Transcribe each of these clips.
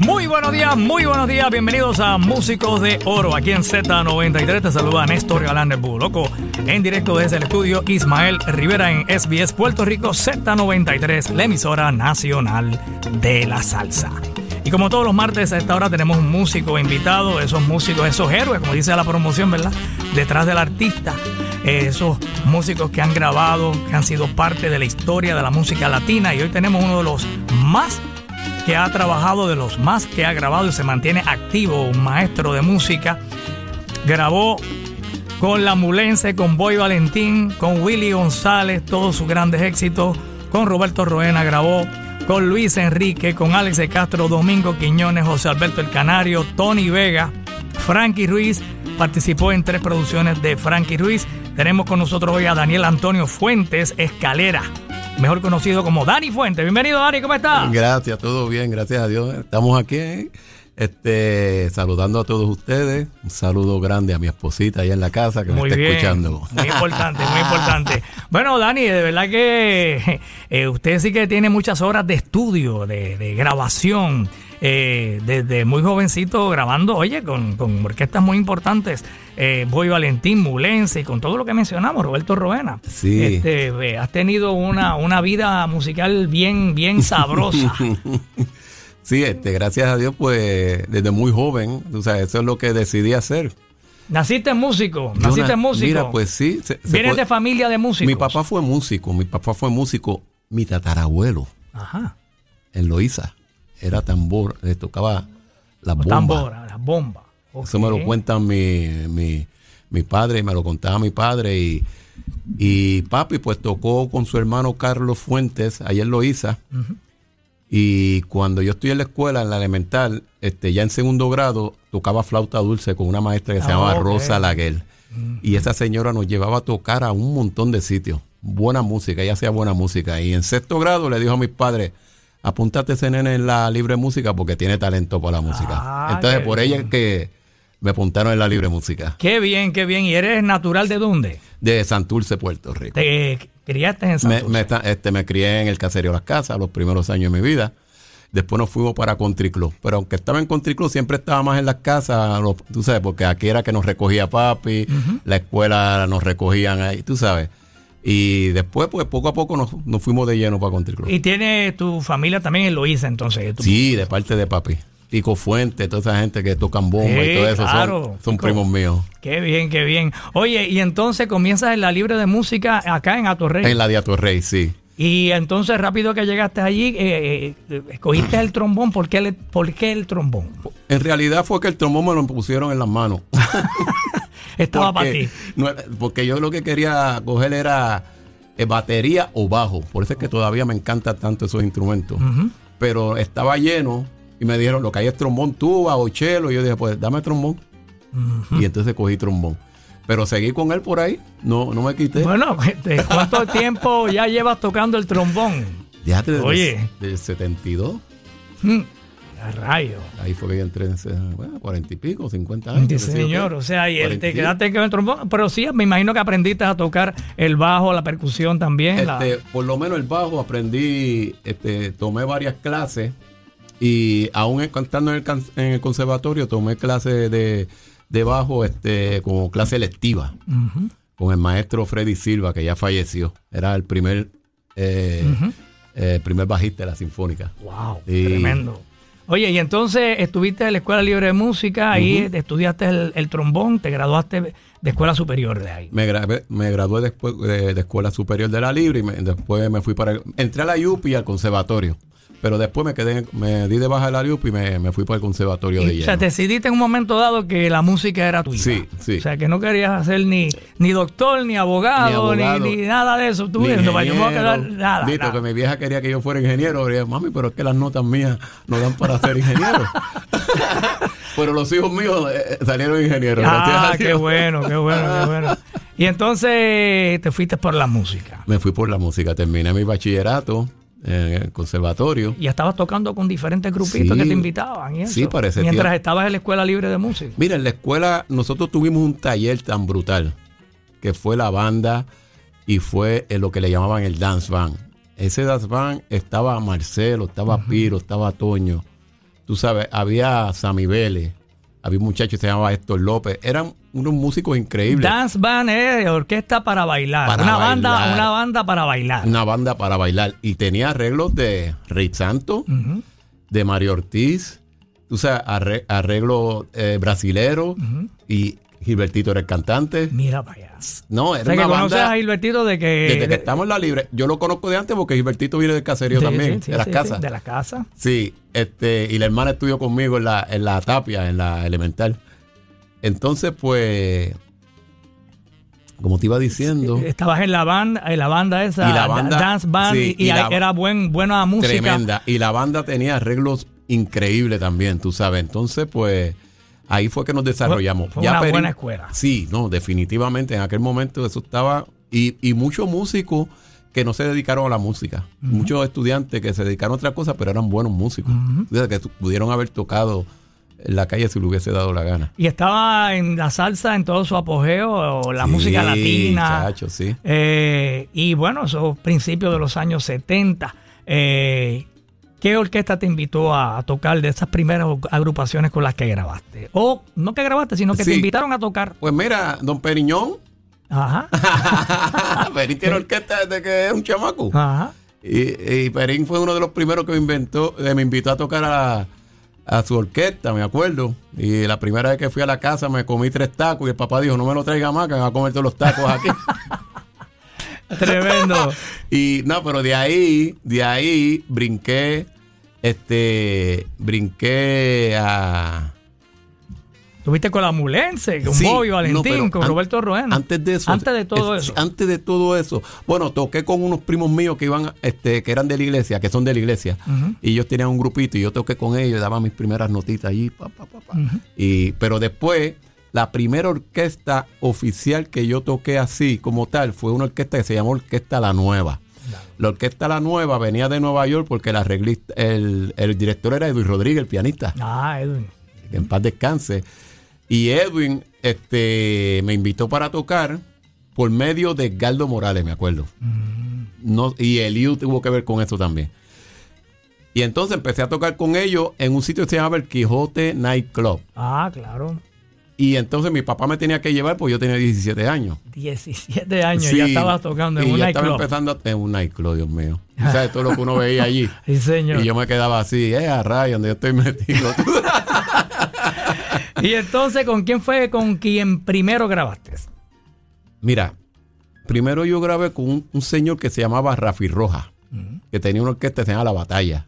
Muy buenos días, muy buenos días. Bienvenidos a Músicos de Oro. Aquí en Z93 te saluda Néstor Galán del Loco. En directo desde el estudio Ismael Rivera en SBS Puerto Rico Z93, la emisora nacional de la salsa. Y como todos los martes a esta hora tenemos un músico invitado, esos músicos, esos héroes, como dice la promoción, ¿verdad? Detrás del artista, esos músicos que han grabado, que han sido parte de la historia de la música latina. Y hoy tenemos uno de los más que ha trabajado, de los más que ha grabado y se mantiene activo, un maestro de música. Grabó con La Mulense, con Boy Valentín, con Willy González, todos sus grandes éxitos. Con Roberto Roena grabó, con Luis Enrique, con Alex de Castro, Domingo Quiñones, José Alberto El Canario, Tony Vega, Frankie Ruiz. Participó en tres producciones de Frankie Ruiz. Tenemos con nosotros hoy a Daniel Antonio Fuentes Escalera mejor conocido como Dani Fuente. Bienvenido, Dani, ¿cómo estás? Gracias, todo bien, gracias a Dios. Estamos aquí este, saludando a todos ustedes. Un saludo grande a mi esposita allá en la casa que me está escuchando. Muy importante, muy importante. Bueno, Dani, de verdad que eh, usted sí que tiene muchas horas de estudio, de, de grabación eh, desde muy jovencito grabando, oye, con, con orquestas muy importantes, eh, Boy Valentín, Mulense y con todo lo que mencionamos, Roberto Roena. Sí. Este, has tenido una, una vida musical bien, bien sabrosa. sí, este, gracias a Dios, pues desde muy joven, o sea, eso es lo que decidí hacer. ¿Naciste músico? ¿Naciste músico? Mira, pues sí. ¿Vienes de familia de músicos? Mi papá fue músico, mi papá fue músico, mi tatarabuelo. Ajá. En Loíza era tambor, le tocaba la bomba. Tambor, la bomba. Eso me lo cuentan mi, mi, mi, padre, me lo contaba mi padre y, y papi pues tocó con su hermano Carlos Fuentes, ayer lo hizo. Y cuando yo estoy en la escuela, en la elemental, este, ya en segundo grado, tocaba flauta dulce con una maestra que se llamaba ah, Rosa Laguel. Y esa señora nos llevaba a tocar a un montón de sitios. Buena música, ella hacía buena música. Y en sexto grado le dijo a mis padres, apúntate ese nene en la libre música porque tiene talento para la música. Ah, Entonces, por ella es que me apuntaron en la libre música. Qué bien, qué bien. ¿Y eres natural de dónde? De Santurce, Puerto Rico. ¿Te criaste en Santurce? Me, este, me crié en el caserío Las Casas los primeros años de mi vida. Después nos fuimos para Country Club. Pero aunque estaba en Country Club, siempre estaba más en las casas, tú sabes, porque aquí era que nos recogía papi, la escuela nos recogían ahí, tú sabes. Y después, pues poco a poco nos, fuimos de lleno para Country Club. ¿Y tiene tu familia también en Loíza entonces? Sí, de parte de papi. Tico Fuente, toda esa gente que tocan bomba y todo eso son, son primos míos. Qué bien, qué bien. Oye, y entonces comienzas en la libre de música acá en Atorrey. En la de Atorrey, sí. Y entonces rápido que llegaste allí, eh, eh, escogiste el trombón. ¿Por qué, ¿Por qué el trombón? En realidad fue que el trombón me lo pusieron en las manos. Estaba para ti. porque yo lo que quería coger era eh, batería o bajo. Por eso es que todavía me encantan tanto esos instrumentos. Pero estaba lleno y me dijeron, lo que hay es trombón, tuba o chelo. Y yo dije, pues dame trombón. Y entonces cogí trombón. Pero seguí con él por ahí, no, no me quité. Bueno, este, ¿cuánto tiempo ya llevas tocando el trombón? Desde, Oye. Del 72. A rayo. Ahí fue que yo entré en bueno, cuarenta y pico, cincuenta años. señor, o sea, y te quedaste con el trombón. Pero sí, me imagino que aprendiste a tocar el bajo, la percusión también. Este, Por lo menos el bajo aprendí, este, tomé varias clases y aún cantando en el, conservatorio tomé clases de, de, bajo este, como clase lectiva con el maestro Freddy Silva, que ya falleció. Era el primer, eh, eh, primer bajista de la Sinfónica. ¡Wow! tremendo. Oye, y entonces estuviste en la Escuela Libre de Música, ahí estudiaste el, trombón, te graduaste de escuela superior de ahí. Me, me gradué después de, de, Escuela Superior de la Libre y después me fui para... entré a la UPI y al conservatorio. Pero después me quedé, me di de baja el Ariup y me, fui para el conservatorio de O sea, decidiste en un momento dado que la música era tuya. Sí, sí. O sea, que no querías ser ni, ni doctor, ni abogado, ni, nada de eso. Tú para yo me voy a quedar nada. Dito, que mi vieja quería que yo fuera ingeniero. Mami, pero es que las notas mías no dan para ser ingeniero. pero los hijos míos eh, eh, salieron ingenieros. Ah, qué bueno, qué bueno, qué bueno. Y entonces te fuiste por la música. Me fui por la música. Terminé mi bachillerato en el conservatorio. Y estabas tocando con diferentes grupitos que te invitaban. Y eso, sí, parece. Mientras estabas en la escuela libre de música. Mira, en la escuela nosotros tuvimos un taller tan brutal que fue la banda y fue lo que le llamaban el dance band. Ese dance band estaba Marcelo, estaba Piro, estaba Toño. Tú sabes, había Sammy Vélez, había un muchacho que se llamaba Héctor López, eran unos músicos increíbles. Dance band es orquesta para bailar. Para una banda, una banda para bailar. Una banda para bailar. Y tenía arreglos de Rey Santo, de Mario Ortiz, tú sabes, arre- arreglos eh, brasileros y Gilbertito era el cantante. Mira para allá. No, O era que una conoces a banda Gilbertito de que... desde que estamos en la libre. Yo lo conozco de antes porque Gilbertito viene del caserío también, sí, sí, de las sí, casas. de la casa. Sí, este, y la hermana estudió conmigo en la, en la tapia, en la elemental. Entonces, pues, como te iba diciendo, Estabas en la banda, en la banda esa, Y la da- banda- dance band, sí, y, y y la- era buen, buena música. tremenda. Y la banda tenía arreglos increíbles también, tú sabes. Entonces, pues, ahí fue que nos desarrollamos. Fue una Perín- buena escuela. Sí, no, definitivamente. En aquel momento eso estaba. Y, y muchos músicos que no se dedicaron a la música. Muchos estudiantes que se dedicaron a otra cosa, pero eran buenos músicos. O sea, que pudieron haber tocado en la calle si le hubiese dado la gana. Y estaba en la salsa en todo su apogeo, o la Sí, música latina. chacho, sí. Eh, y bueno, esos principios de los años 70. Eh, ¿Qué orquesta te invitó a, tocar de esas primeras agrupaciones con las que grabaste? O no que grabaste, sino que te invitaron a tocar. Pues mira, don Periñón, Ajá. Perín tiene orquesta desde que es un chamaco. Ajá. Y, y Perín fue uno de los primeros que me inventó, eh, me invitó a tocar a, a su orquesta, me acuerdo. Y la primera vez que fui a la casa me comí tres tacos y el papá dijo, no me lo traiga más, que me va a comer todos los tacos aquí. Tremendo. y no, pero de ahí, de ahí brinqué, este, brinqué a... Tuviste con la Mulense, con Sí, Bobby Valentín, con an- Roberto Roena. Antes de eso. Antes de todo es- eso. Antes de todo eso. Bueno, toqué con unos primos míos que iban, este, que eran de la iglesia, que son de la iglesia. Y ellos tenían un grupito y yo toqué con ellos daba mis primeras notitas allí. pa, pa, pa, pa. y, pero después, la primera orquesta oficial que yo toqué así como tal fue una orquesta que se llamó Orquesta La Nueva. La Orquesta La Nueva venía de Nueva York porque el, arreglista, el, el director era Edwin Rodríguez, el pianista Ah, Edwin. que en paz descanse. Y Edwin este, me invitó para tocar por medio de Galdo Morales, me acuerdo. No, y Eliu tuvo que ver con eso también. Y entonces empecé a tocar con ellos en un sitio que se llamaba el Quijote Night Club. Ah, claro. Y entonces mi papá me tenía que llevar porque yo tenía 17 años. 17 años Sí, ya estabas tocando en y un yo estaba nightclub. empezando en un nightclub, Dios mío. Sea, todo lo que uno veía allí. Sí, señor. Y yo me quedaba así, eh, a rayos, donde yo estoy metido. Y entonces, ¿con quién fue con quien primero grabaste? Mira, primero yo grabé con un, un señor que se llamaba Rafi Roja, que tenía una orquesta que se llama La Batalla.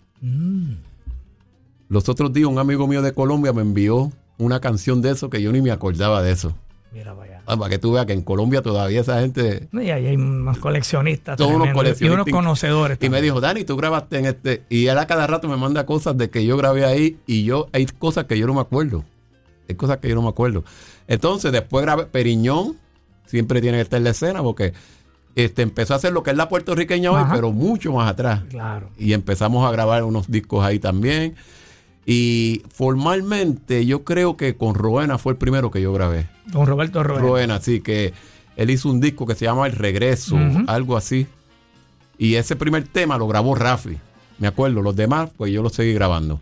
Los otros días un amigo mío de Colombia me envió una canción de eso que yo ni me acordaba de eso. Mira para allá. Ah, para que tú veas que en Colombia todavía esa gente... Y ahí hay unos coleccionistas. Todos unos tremendos, Y unos coleccionistas. conocedores. Y me dijo, Dani, tú grabaste en este... Y él a cada rato me manda cosas de que yo grabé ahí y yo... Hay cosas que yo no me acuerdo. Hay cosas que yo no me acuerdo. Entonces después grabé Periñón. Siempre tiene que estar en la escena porque este, empezó a hacer lo que es la puertorriqueña hoy, Ajá. pero mucho más atrás. Claro. y empezamos a grabar unos discos ahí también. Y formalmente yo creo que con Roena fue el primero que yo grabé. Con Roberto Roena. Roena, sí, que él hizo un disco que se llama El Regreso, algo así. Y ese primer tema lo grabó Rafi. Me acuerdo, los demás, pues yo los seguí grabando.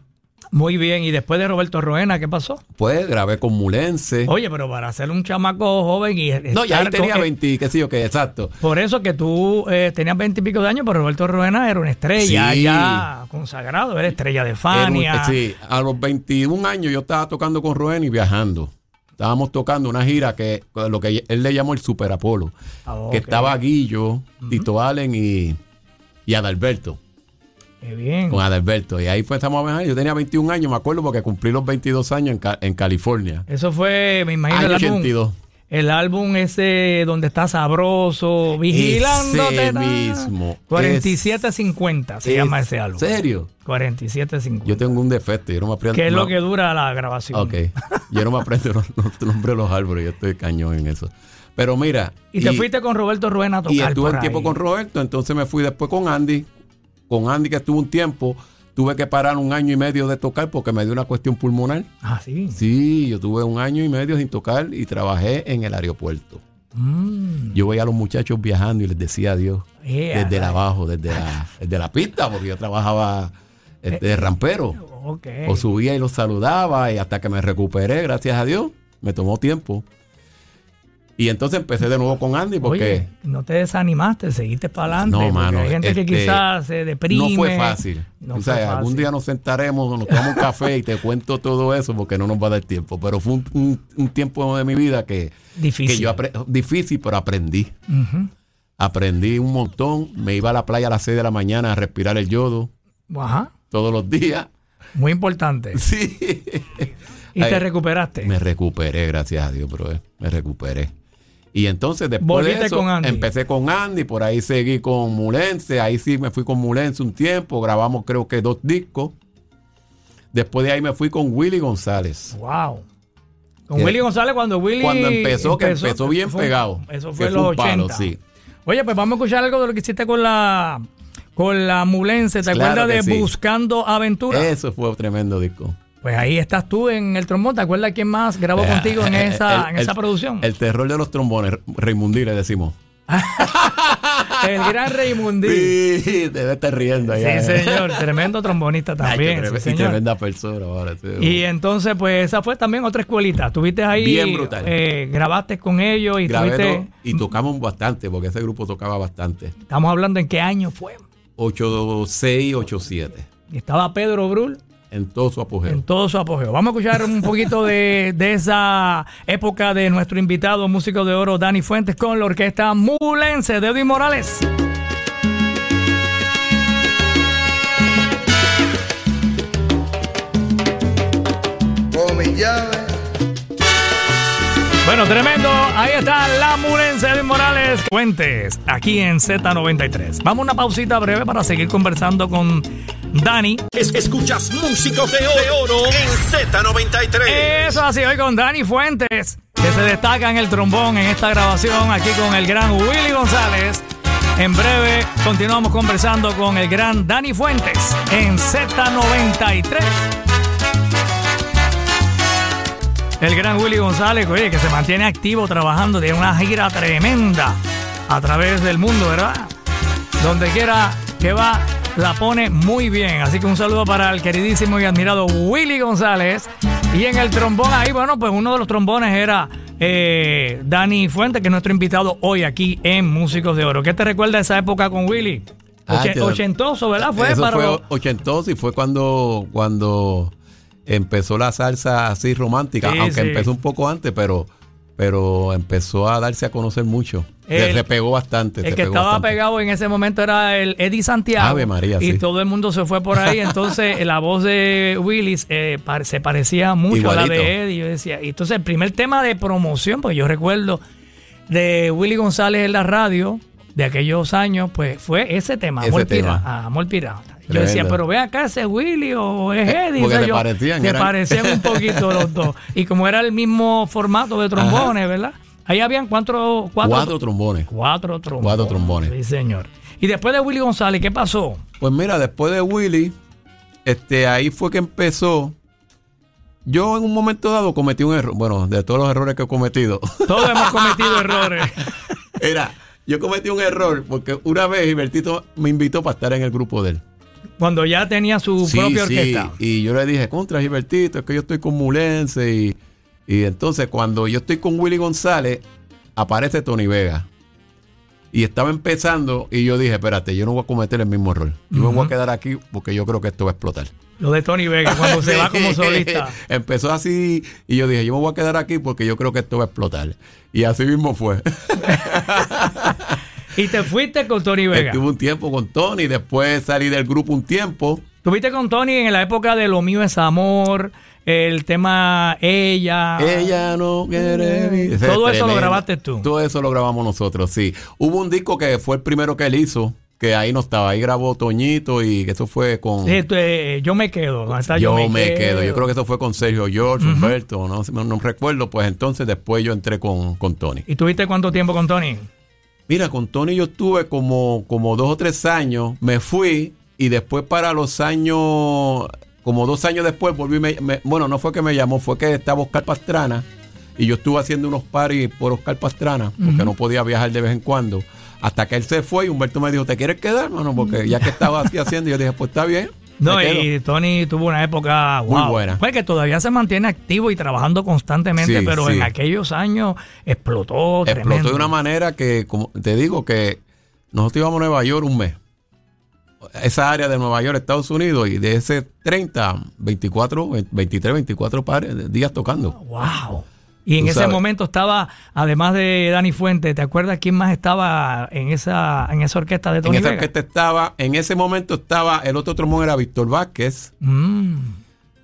Muy bien. Y después de Roberto Roena, ¿qué pasó? Pues grabé con Mulense. Oye, pero para ser un chamaco joven y no, ya ahí tenía con- 20, qué sé yo, qué, exacto. Por eso que tú eh, tenías 20 y pico de años, pero Roberto Roena era una estrella Sí. ya consagrado, era estrella de Era un- Fania. sí, a los 21 años yo estaba tocando con Rubén y viajando. Estábamos tocando una gira que lo que él le llamó el Super Apolo. Ah. Que estaba Guillo, Tito Allen y, y Adalberto. Qué bien. Con Adalberto. Y ahí fue, estamos a. Yo tenía 21 años, me acuerdo, porque cumplí los 22 años en, Ca- en California. Eso fue, me imagino, Año el álbum. 82. El álbum ese donde está sabroso, vigilándote. Ese mismo. 4750 se Es- llama ese álbum. ¿Serio? 4750. Yo tengo un defecto. Yo no me aprendo. ¿Qué es no- lo que dura la grabación? Ok. Yo no me aprendo los, los nombres de los árboles. Yo estoy cañón en eso. Pero mira. Y te fuiste con Roberto Ruena a tocar Y estuve un tiempo con Roberto, entonces me fui después con Andy. Con Andy que estuvo un tiempo, tuve que parar un año y medio de tocar porque me dio una cuestión pulmonar. Ah, sí. Sí, yo tuve un año y medio sin tocar y trabajé en el aeropuerto. Mm. Yo veía a los muchachos viajando y les decía adiós. Eh, desde abajo, desde la, desde la pista, porque yo trabajaba este, de rampero. okay. O subía y los saludaba y hasta que me recuperé, gracias a Dios. Me tomó tiempo. Y entonces empecé de nuevo con Andy porque... Oye, no te desanimaste, seguiste para adelante. No, mano. Hay gente que este, quizás se deprime. No fue fácil. No o sea, algún día nos sentaremos, nos tomamos un café y te cuento todo eso porque no nos va a dar tiempo. Pero fue un, un- un tiempo de mi vida que, Difícil. que yo difícil, pero aprendí. Aprendí un montón. Me iba a la playa a las 6 de la mañana a respirar el yodo Ajá. todos los días. Muy importante. Sí. Y te recuperaste. Me recuperé, gracias a Dios, bro. Me recuperé. Y entonces después Volviste de eso, con Andy. empecé con Andy, por ahí seguí con Mulense, ahí sí me fui con Mulense un tiempo, grabamos creo que dos discos. Después de ahí me fui con Willy González. Wow. Con Willy González cuando Willy Cuando empezó, que empezó bien fue- pegado. Eso fue los un palo, 80. sí. Oye, pues vamos a escuchar algo de lo que hiciste con la con la Mulense. ¿Te Claro acuerdas de sí. Buscando Aventura? Eso fue un tremendo disco. Pues ahí estás tú en el trombón. ¿Te acuerdas quién más grabó contigo en esa, El- en esa el- producción? El terror de los trombones, Raimundí le decimos. El gran Raymondí. Sí, debe estar riendo Sí, allá. señor. Tremendo trombonista también. sí, y tremenda persona ahora. sí. Y entonces, pues esa fue también otra escuelita. Tuviste ahí. Bien brutal. eh, grabaste con ellos y Grabé tuviste. y tocamos bastante, porque ese grupo tocaba bastante. Estamos hablando en qué año fue. 86, 87. Y estaba Pedro Brul En todo su apogeo. en todo su apogeo. Vamos a escuchar un poquito de, de esa época de nuestro invitado músico de oro, Dani Fuentes, con la orquesta Mulense de Edwin Morales. Bueno, tremendo. Ahí está la Mulense de Morales. Fuentes, aquí en Z93. Vamos a una pausita breve para seguir conversando con Dani. Es- escuchas músicos de oro, en Z93. Eso así, hoy con Dani Fuentes, que se destaca en el trombón en esta grabación, aquí con el gran Willy González. En breve continuamos conversando con el gran Dani Fuentes en Z93. El gran Willy González, oye, que se mantiene activo trabajando, tiene una gira tremenda a través del mundo, ¿verdad? Donde quiera que va, la pone muy bien. Así que un saludo para el queridísimo y admirado Willy González. Y en el trombón ahí, bueno, pues uno de los trombones era eh, Dani Fuente, que es nuestro invitado hoy aquí en Músicos de Oro. ¿Qué te recuerda esa época con Willy? Ah, Oche- ochentoso, ¿verdad? Fue Eso para fue ochentoso y fue cuando, cuando empezó la salsa así romántica, Sí, aunque sí. empezó un poco antes, pero, pero empezó a darse a conocer mucho. Se, El- se pegó bastante. El se que pegó estaba bastante. pegado en ese momento era el Eddie Santiago. Ave María, y sí. todo el mundo se fue por ahí. Entonces, la voz de Willis eh, se parecía mucho a la de Eddie. Yo decía, y entonces, el primer tema de promoción, porque yo recuerdo de Willy González en la radio de aquellos años, pues fue ese tema, Ese Amor tema. Pirata. Amor Pirata. Yo decía, pero ve acá ese Willy o es Eddie. porque O sea, se yo- parecían, Se parecían un poquito los dos. Y como era el mismo formato de trombones, ¿verdad? Ahí habían cuatro, cuatro, Cuatro trombones. Cuatro trombones. Cuatro trombones. Sí, señor. Y después de Willy González, ¿qué pasó? Pues mira, después de Willy, este, ahí fue que empezó. Yo en un momento dado cometí un error. Bueno, de todos los errores que he cometido. Todos hemos cometido errores. Era, yo cometí un error porque una vez Gilbertito me invitó para estar en el grupo de él. Cuando ya tenía su Sí, propia sí, orquesta. Y yo le dije, contra Gilbertito, es que yo estoy con Mulense. Y, y entonces cuando yo estoy con Willy González, aparece Tony Vega. Y estaba empezando y yo dije, espérate, yo no voy a cometer el mismo error. Yo me voy a quedar aquí porque yo creo que esto va a explotar. Lo de Tony Vega, cuando se va como solista. Empezó así y yo dije, yo me voy a quedar aquí porque yo creo que esto va a explotar. Y así mismo fue. Y te fuiste con Tony Vega. Estuve un tiempo con Tony, después salí del grupo un tiempo. Estuviste con Tony en la época de Lo mío es amor, el tema Ella. Ella no quiere vivir. Todo es eso lo grabaste tú. Todo eso lo grabamos nosotros, sí. Hubo un disco que fue el primero que él hizo, que ahí no estaba. Ahí grabó Toñito y eso fue con... Sí, eh, yo me quedo. ¿Dónde está yo, me quedo. Yo creo que eso fue con Sergio George, Humberto, no, no, no recuerdo. Pues entonces después yo entré con, con Tony. ¿Y tuviste cuánto tiempo con Tony? Mira, con Tony yo estuve como, como dos o tres años, me fui y después para los años, como dos años después volví, me- me- bueno, no fue que me llamó, fue que estaba Oscar Pastrana y yo estuve haciendo unos paris por Oscar Pastrana, porque no podía viajar de vez en cuando, hasta que él se fue y Humberto me dijo, ¿te quieres quedar, mano? Porque ya que estaba así haciendo, yo dije, pues está bien. No, y Tony tuvo una época Muy wow. buena. Pues que todavía se mantiene activo y trabajando constantemente, Sí, pero sí. en aquellos años explotó, Explotó tremendo. de una manera que, como te digo, que nosotros íbamos a Nueva York un mes. Esa área de Nueva York, Estados Unidos, y de ese 30, 24, 23, 24 pares días tocando. Wow. Y en Tú ese sabes. momento estaba, además de Dani Fuente, ¿te acuerdas quién más estaba en esa, en esa orquesta de En Tony esa Vega? orquesta estaba, en ese momento estaba, el otro trombón era Víctor Vázquez. Mm.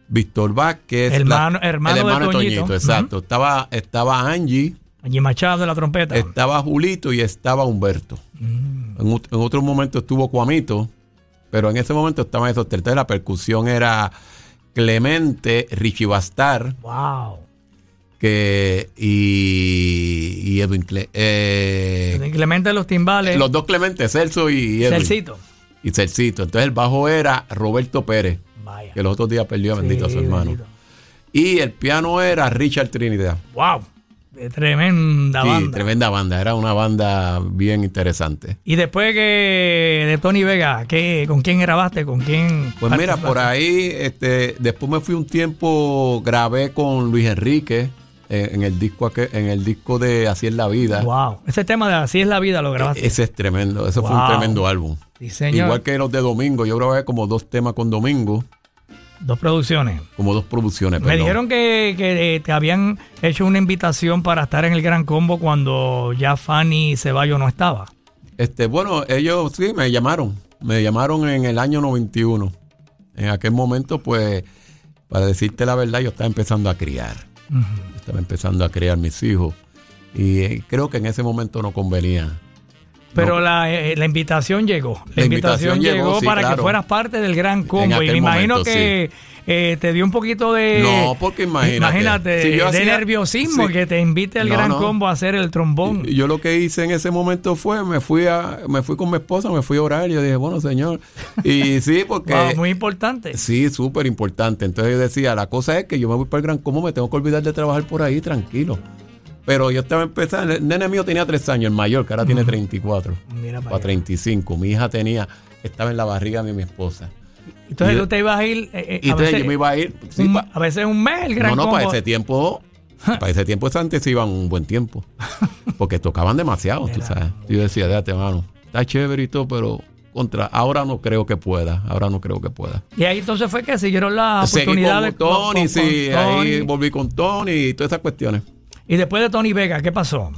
Víctor Vázquez. Hermano- hermano el de hermano de Toñito. Toñito, exacto. Estaba, estaba Angie, Allí Machado de la trompeta. estaba Julito y estaba Humberto. Mm. En, en otro momento estuvo Cuamito, pero en ese momento estaban esos tres. La percusión era Clemente, Richie Bastar Wow. Que, y, y Edwin Cle- eh, Clemente de los timbales. los dos Clementes, Celso y, Edwin. Celcito. Y Celcito. Entonces el bajo era Roberto Pérez, Vaya. que los otros días perdió, bendito a su hermano. bendito. Y el piano era Richard Trinidad. Wow. Tremenda Sí, banda. tremenda banda. Era una banda bien interesante. Y después que de Tony Vega, ¿qué, ¿con quién grabaste? ¿Con quién? Pues mira, por ahí, este, después me fui un tiempo, grabé con Luis Enrique en, el disco aquel- en el disco de Así es la vida. Wow. Ese tema de Así es la vida lo grabaste. Ese es tremendo, ese fue un tremendo álbum. Sí, señor. Igual que los de Domingo, yo grabé como dos temas con Domingo, Dos producciones. como dos producciones. Me perdón. dijeron que, que, eh, te habían hecho una invitación para estar en el Gran Combo cuando ya Fanny Ceballos no estaba. Este, bueno, ellos sí me llamaron. Me llamaron en el año 91. En aquel momento, pues, para decirte la verdad, yo estaba empezando a criar. Estaba empezando a criar mis hijos. Y eh, creo que en ese momento no convenía. Pero No. la, eh, la invitación llegó. La, La invitación, invitación llegó, llegó, sí, para que fueras parte del Gran Combo. Y me imagino momento, que eh, te dio un poquito de. No, porque imagínate. Imagínate, Si yo de hacía- nerviosismo sí. que te invite al No, Gran no. Combo a hacer el trombón. Y Yo lo que hice en ese momento fue, me fui a, me fui con mi esposa, me fui a orar. Y yo dije, bueno, señor. Y sí, porque. Wow, muy importante. Sí, súper importante. Entonces yo decía, la cosa es que yo me voy para el Gran Combo, me tengo que olvidar de trabajar por ahí, tranquilo. Pero yo estaba empezando, el nene mío tenía tres años, el mayor, que ahora tiene 34, Mira para allá. 35. Mi hija tenía, estaba en la barriga de mi esposa. Entonces y- tú te ibas a ir. eh, eh, Y a, entonces veces, yo me iba a ir. sí, un, pa- a veces un mes el Gran no, no, Combo. para ese tiempo, para ese tiempo antes se iban un buen tiempo. Porque tocaban demasiado, tú sabes. Yo decía, déjate, mano, está chévere y todo, pero contra, ahora no creo que pueda, ahora no creo que pueda. Y ahí entonces fue que siguieron las Seguí con oportunidades. Tony, con- sí, con ahí volví con Tony y todas esas cuestiones. Y después de Tony Vega, ¿qué pasó?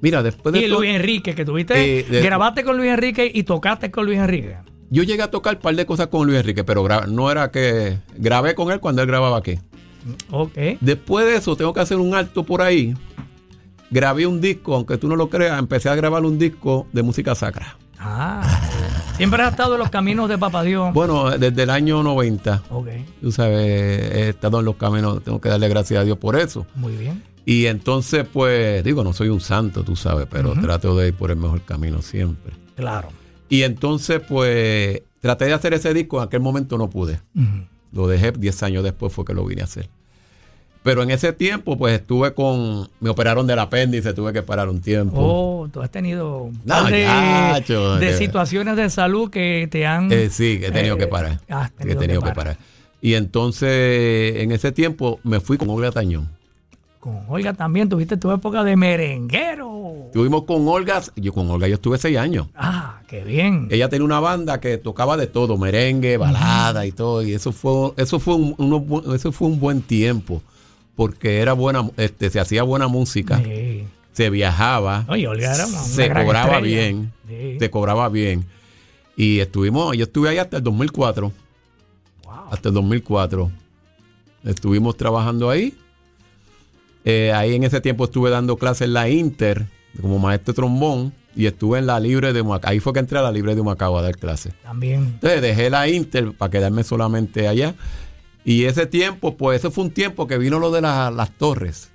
Mira, después de Y Luis Enrique, que tuviste, Eh, de- grabaste con Luis Enrique y tocaste con Luis Enrique. yo llegué a tocar un par de cosas con Luis Enrique, pero no era que grabé con él cuando él grababa aquí. Ok. Después de eso, tengo que hacer un alto por ahí. Grabé un disco, aunque tú no lo creas, empecé a grabar un disco de música sacra. Ah, siempre has estado en los caminos de Papá Dios. Bueno, desde el año 90, Ok, tú sabes, he estado en los caminos, tengo que darle gracias a Dios por eso. muy bien. Y entonces, pues, digo, no soy un santo, tú sabes, pero trato de ir por el mejor camino siempre. Claro. Y entonces, pues, traté de hacer ese disco, en aquel momento no pude. Lo dejé 10 años después fue que lo vine a hacer. Pero en ese tiempo, pues estuve con. Me operaron del apéndice, tuve que parar un tiempo. Oh, tú has tenido un No, par de, chacho, de de- situaciones de salud que te han... Eh, sí, que he tenido eh, que parar. has Sí, he tenido tenido que que parar. Y entonces, en ese tiempo, me fui con Olga Tañón. Con Olga también tuviste tu época de merenguero. Estuvimos con Olga, yo con Olga yo estuve seis años. Ah, qué bien. Ella tenía una banda que tocaba de todo, merengue, balada y todo, y eso fue, eso fue un, unos bu- eso fue un buen tiempo, porque era buena, este, se hacía buena música, Sí. se viajaba, una, una se cobraba estrella. bien, Sí. se cobraba bien, y estuvimos, yo estuve ahí hasta el 2004, Wow. hasta el 2004, estuvimos trabajando ahí, Eh, ahí en ese tiempo estuve dando clases en la Inter como maestro de trombón y estuve en la libre de Humacao. Ahí fue que entré a la libre de Humacao a dar clases. También. Entonces dejé la Inter para quedarme solamente allá. Y ese tiempo, pues ese fue un tiempo que vino lo de la- las torres.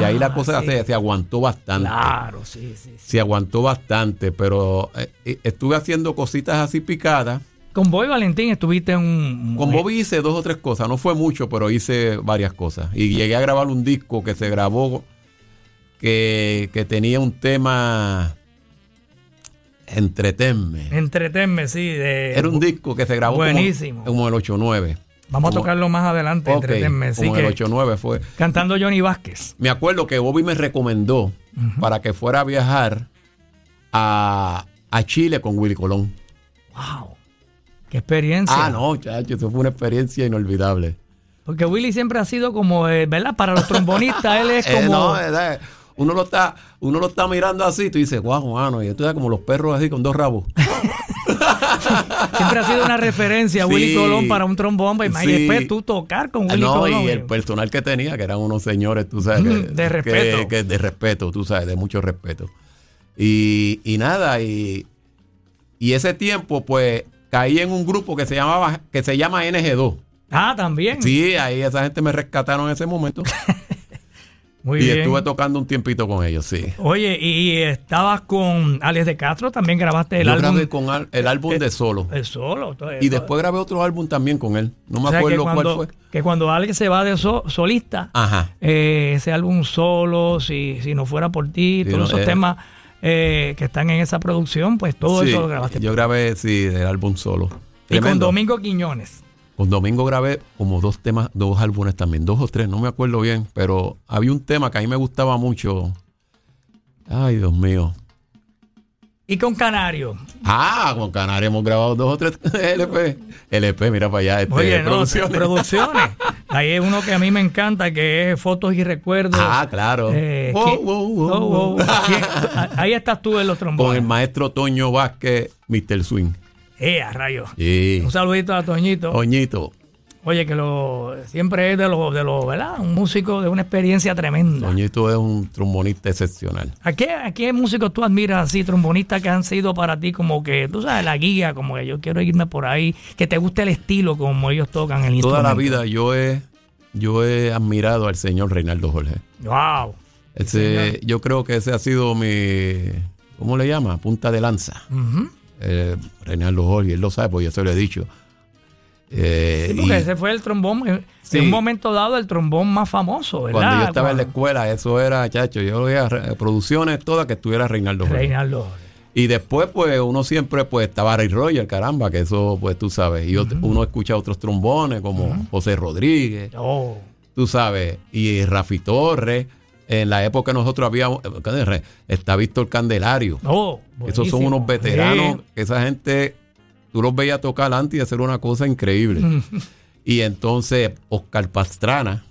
y ahí la Ah, cosa sí. se, se aguantó bastante. Claro, sí, sí, sí. Se aguantó bastante, pero eh, eh, estuve haciendo cositas así picadas. Con Boy Valentín estuviste un... Con Bobby hice dos o tres cosas, no fue mucho, pero hice varias cosas. Y llegué a grabar un disco que se grabó que, que tenía un tema. Entretenme. Entretenme, sí. De, Era un disco que se grabó como- Buenísimo. como, el 8-9. Vamos a tocarlo más adelante. Ok, Entretenme, sí. como el que- 8-9 fue. cantando Johnny Vázquez. Me acuerdo que Bobby me recomendó para que fuera a viajar a, a Chile con Willy Colón. ¡Wow! ¡Qué experiencia! Ah, no, chacho, eso fue una experiencia inolvidable. Porque Willy siempre ha sido como, eh, ¿verdad? Para los trombonistas, él es Eh, como. no, eh, uno lo está, uno lo está mirando así, tú dices, guau, mano, y esto es como los perros así con dos rabos. Siempre ha sido una referencia Sí. Willy Colón para un trombón. imagínate, Sí. después tú tocar con Willy no, Colón. y el personal que tenía, que eran unos señores, tú sabes, que, de respeto. que- que de respeto, tú sabes, de mucho respeto. Y, y nada, y, y ese tiempo, pues, caí en un grupo que se llamaba, que se llama NG2. Ah, también. Sí, ahí esa gente me rescataron en ese momento. Muy y bien. estuve tocando un tiempito con ellos, sí. Oye, y, estabas con Alex de Castro, también grabaste el Yo álbum. grabé con al- el álbum de solo. El solo. todo Y después grabé otro álbum también con él. No me O sea, que acuerdo cuando, cuál fue. Que cuando Alex se va de so- solista, Ajá. eh, ese álbum solo, si, si no fuera por ti, Sí, todos no, esos eh. temas eh, que están en esa producción, pues todo Sí, eso lo grabaste. Yo grabé, sí, el álbum solo. y con. Domingo Quiñones. Con Domingo grabé como dos temas, dos álbumes también, dos o tres, no me acuerdo bien, pero había un tema que a mí me gustaba mucho. Ay, Dios mío. Y con Canario. Ah, con Canarias hemos grabado dos o tres LP. LP, mira para allá, este, Oye, no, producciones. producciones. Ahí es uno que a mí me encanta, que es Fotos y Recuerdos. Ah, claro. Eh, Wow, ¿quién- wow, wow, oh, wow. ¿Quién- Ahí estás tú en los Con trombones. el maestro Toño Vázquez, Mr. Swing. Eh, a rayos. Sí. Un saludito a Toñito. Toñito. Oye, que lo siempre es de los, de los, ¿verdad? Un músico de una experiencia tremenda. Toñito es un trombonista excepcional. ¿A qué, ¿A qué músicos tú admiras así, trombonistas que han sido para ti como que, tú sabes, la guía, como que yo quiero irme por ahí, que te guste el estilo como ellos tocan el Toda instrumento? la vida yo he, yo he admirado al señor Reinaldo Jorge. ¡Wow! Ese, yo creo que ese ha sido mi, ¿cómo le llama? Punta de lanza. Ujú. Eh, Reinaldo Jorge, él lo sabe, porque yo se lo he dicho. Eh, Sí, porque y ese fue el trombón, eh, Sí. en un momento dado, el trombón más famoso, ¿verdad? cuando yo estaba en la escuela, eso era, chacho, yo veía re- producciones todas que estuviera Reinaldo Jorge. Reinaldo. Y después, pues, uno siempre, pues, estaba Ray Roger, caramba, que eso, pues, tú sabes. Y uno escucha otros trombones como José Rodríguez, Oh, tú sabes, y Rafi Torres. En la época nosotros habíamos, está Víctor Candelario. oh, Esos son unos veteranos, Sí. que esa gente, tú los veías tocar antes y hacer una cosa increíble. y entonces Oscar Pastrana,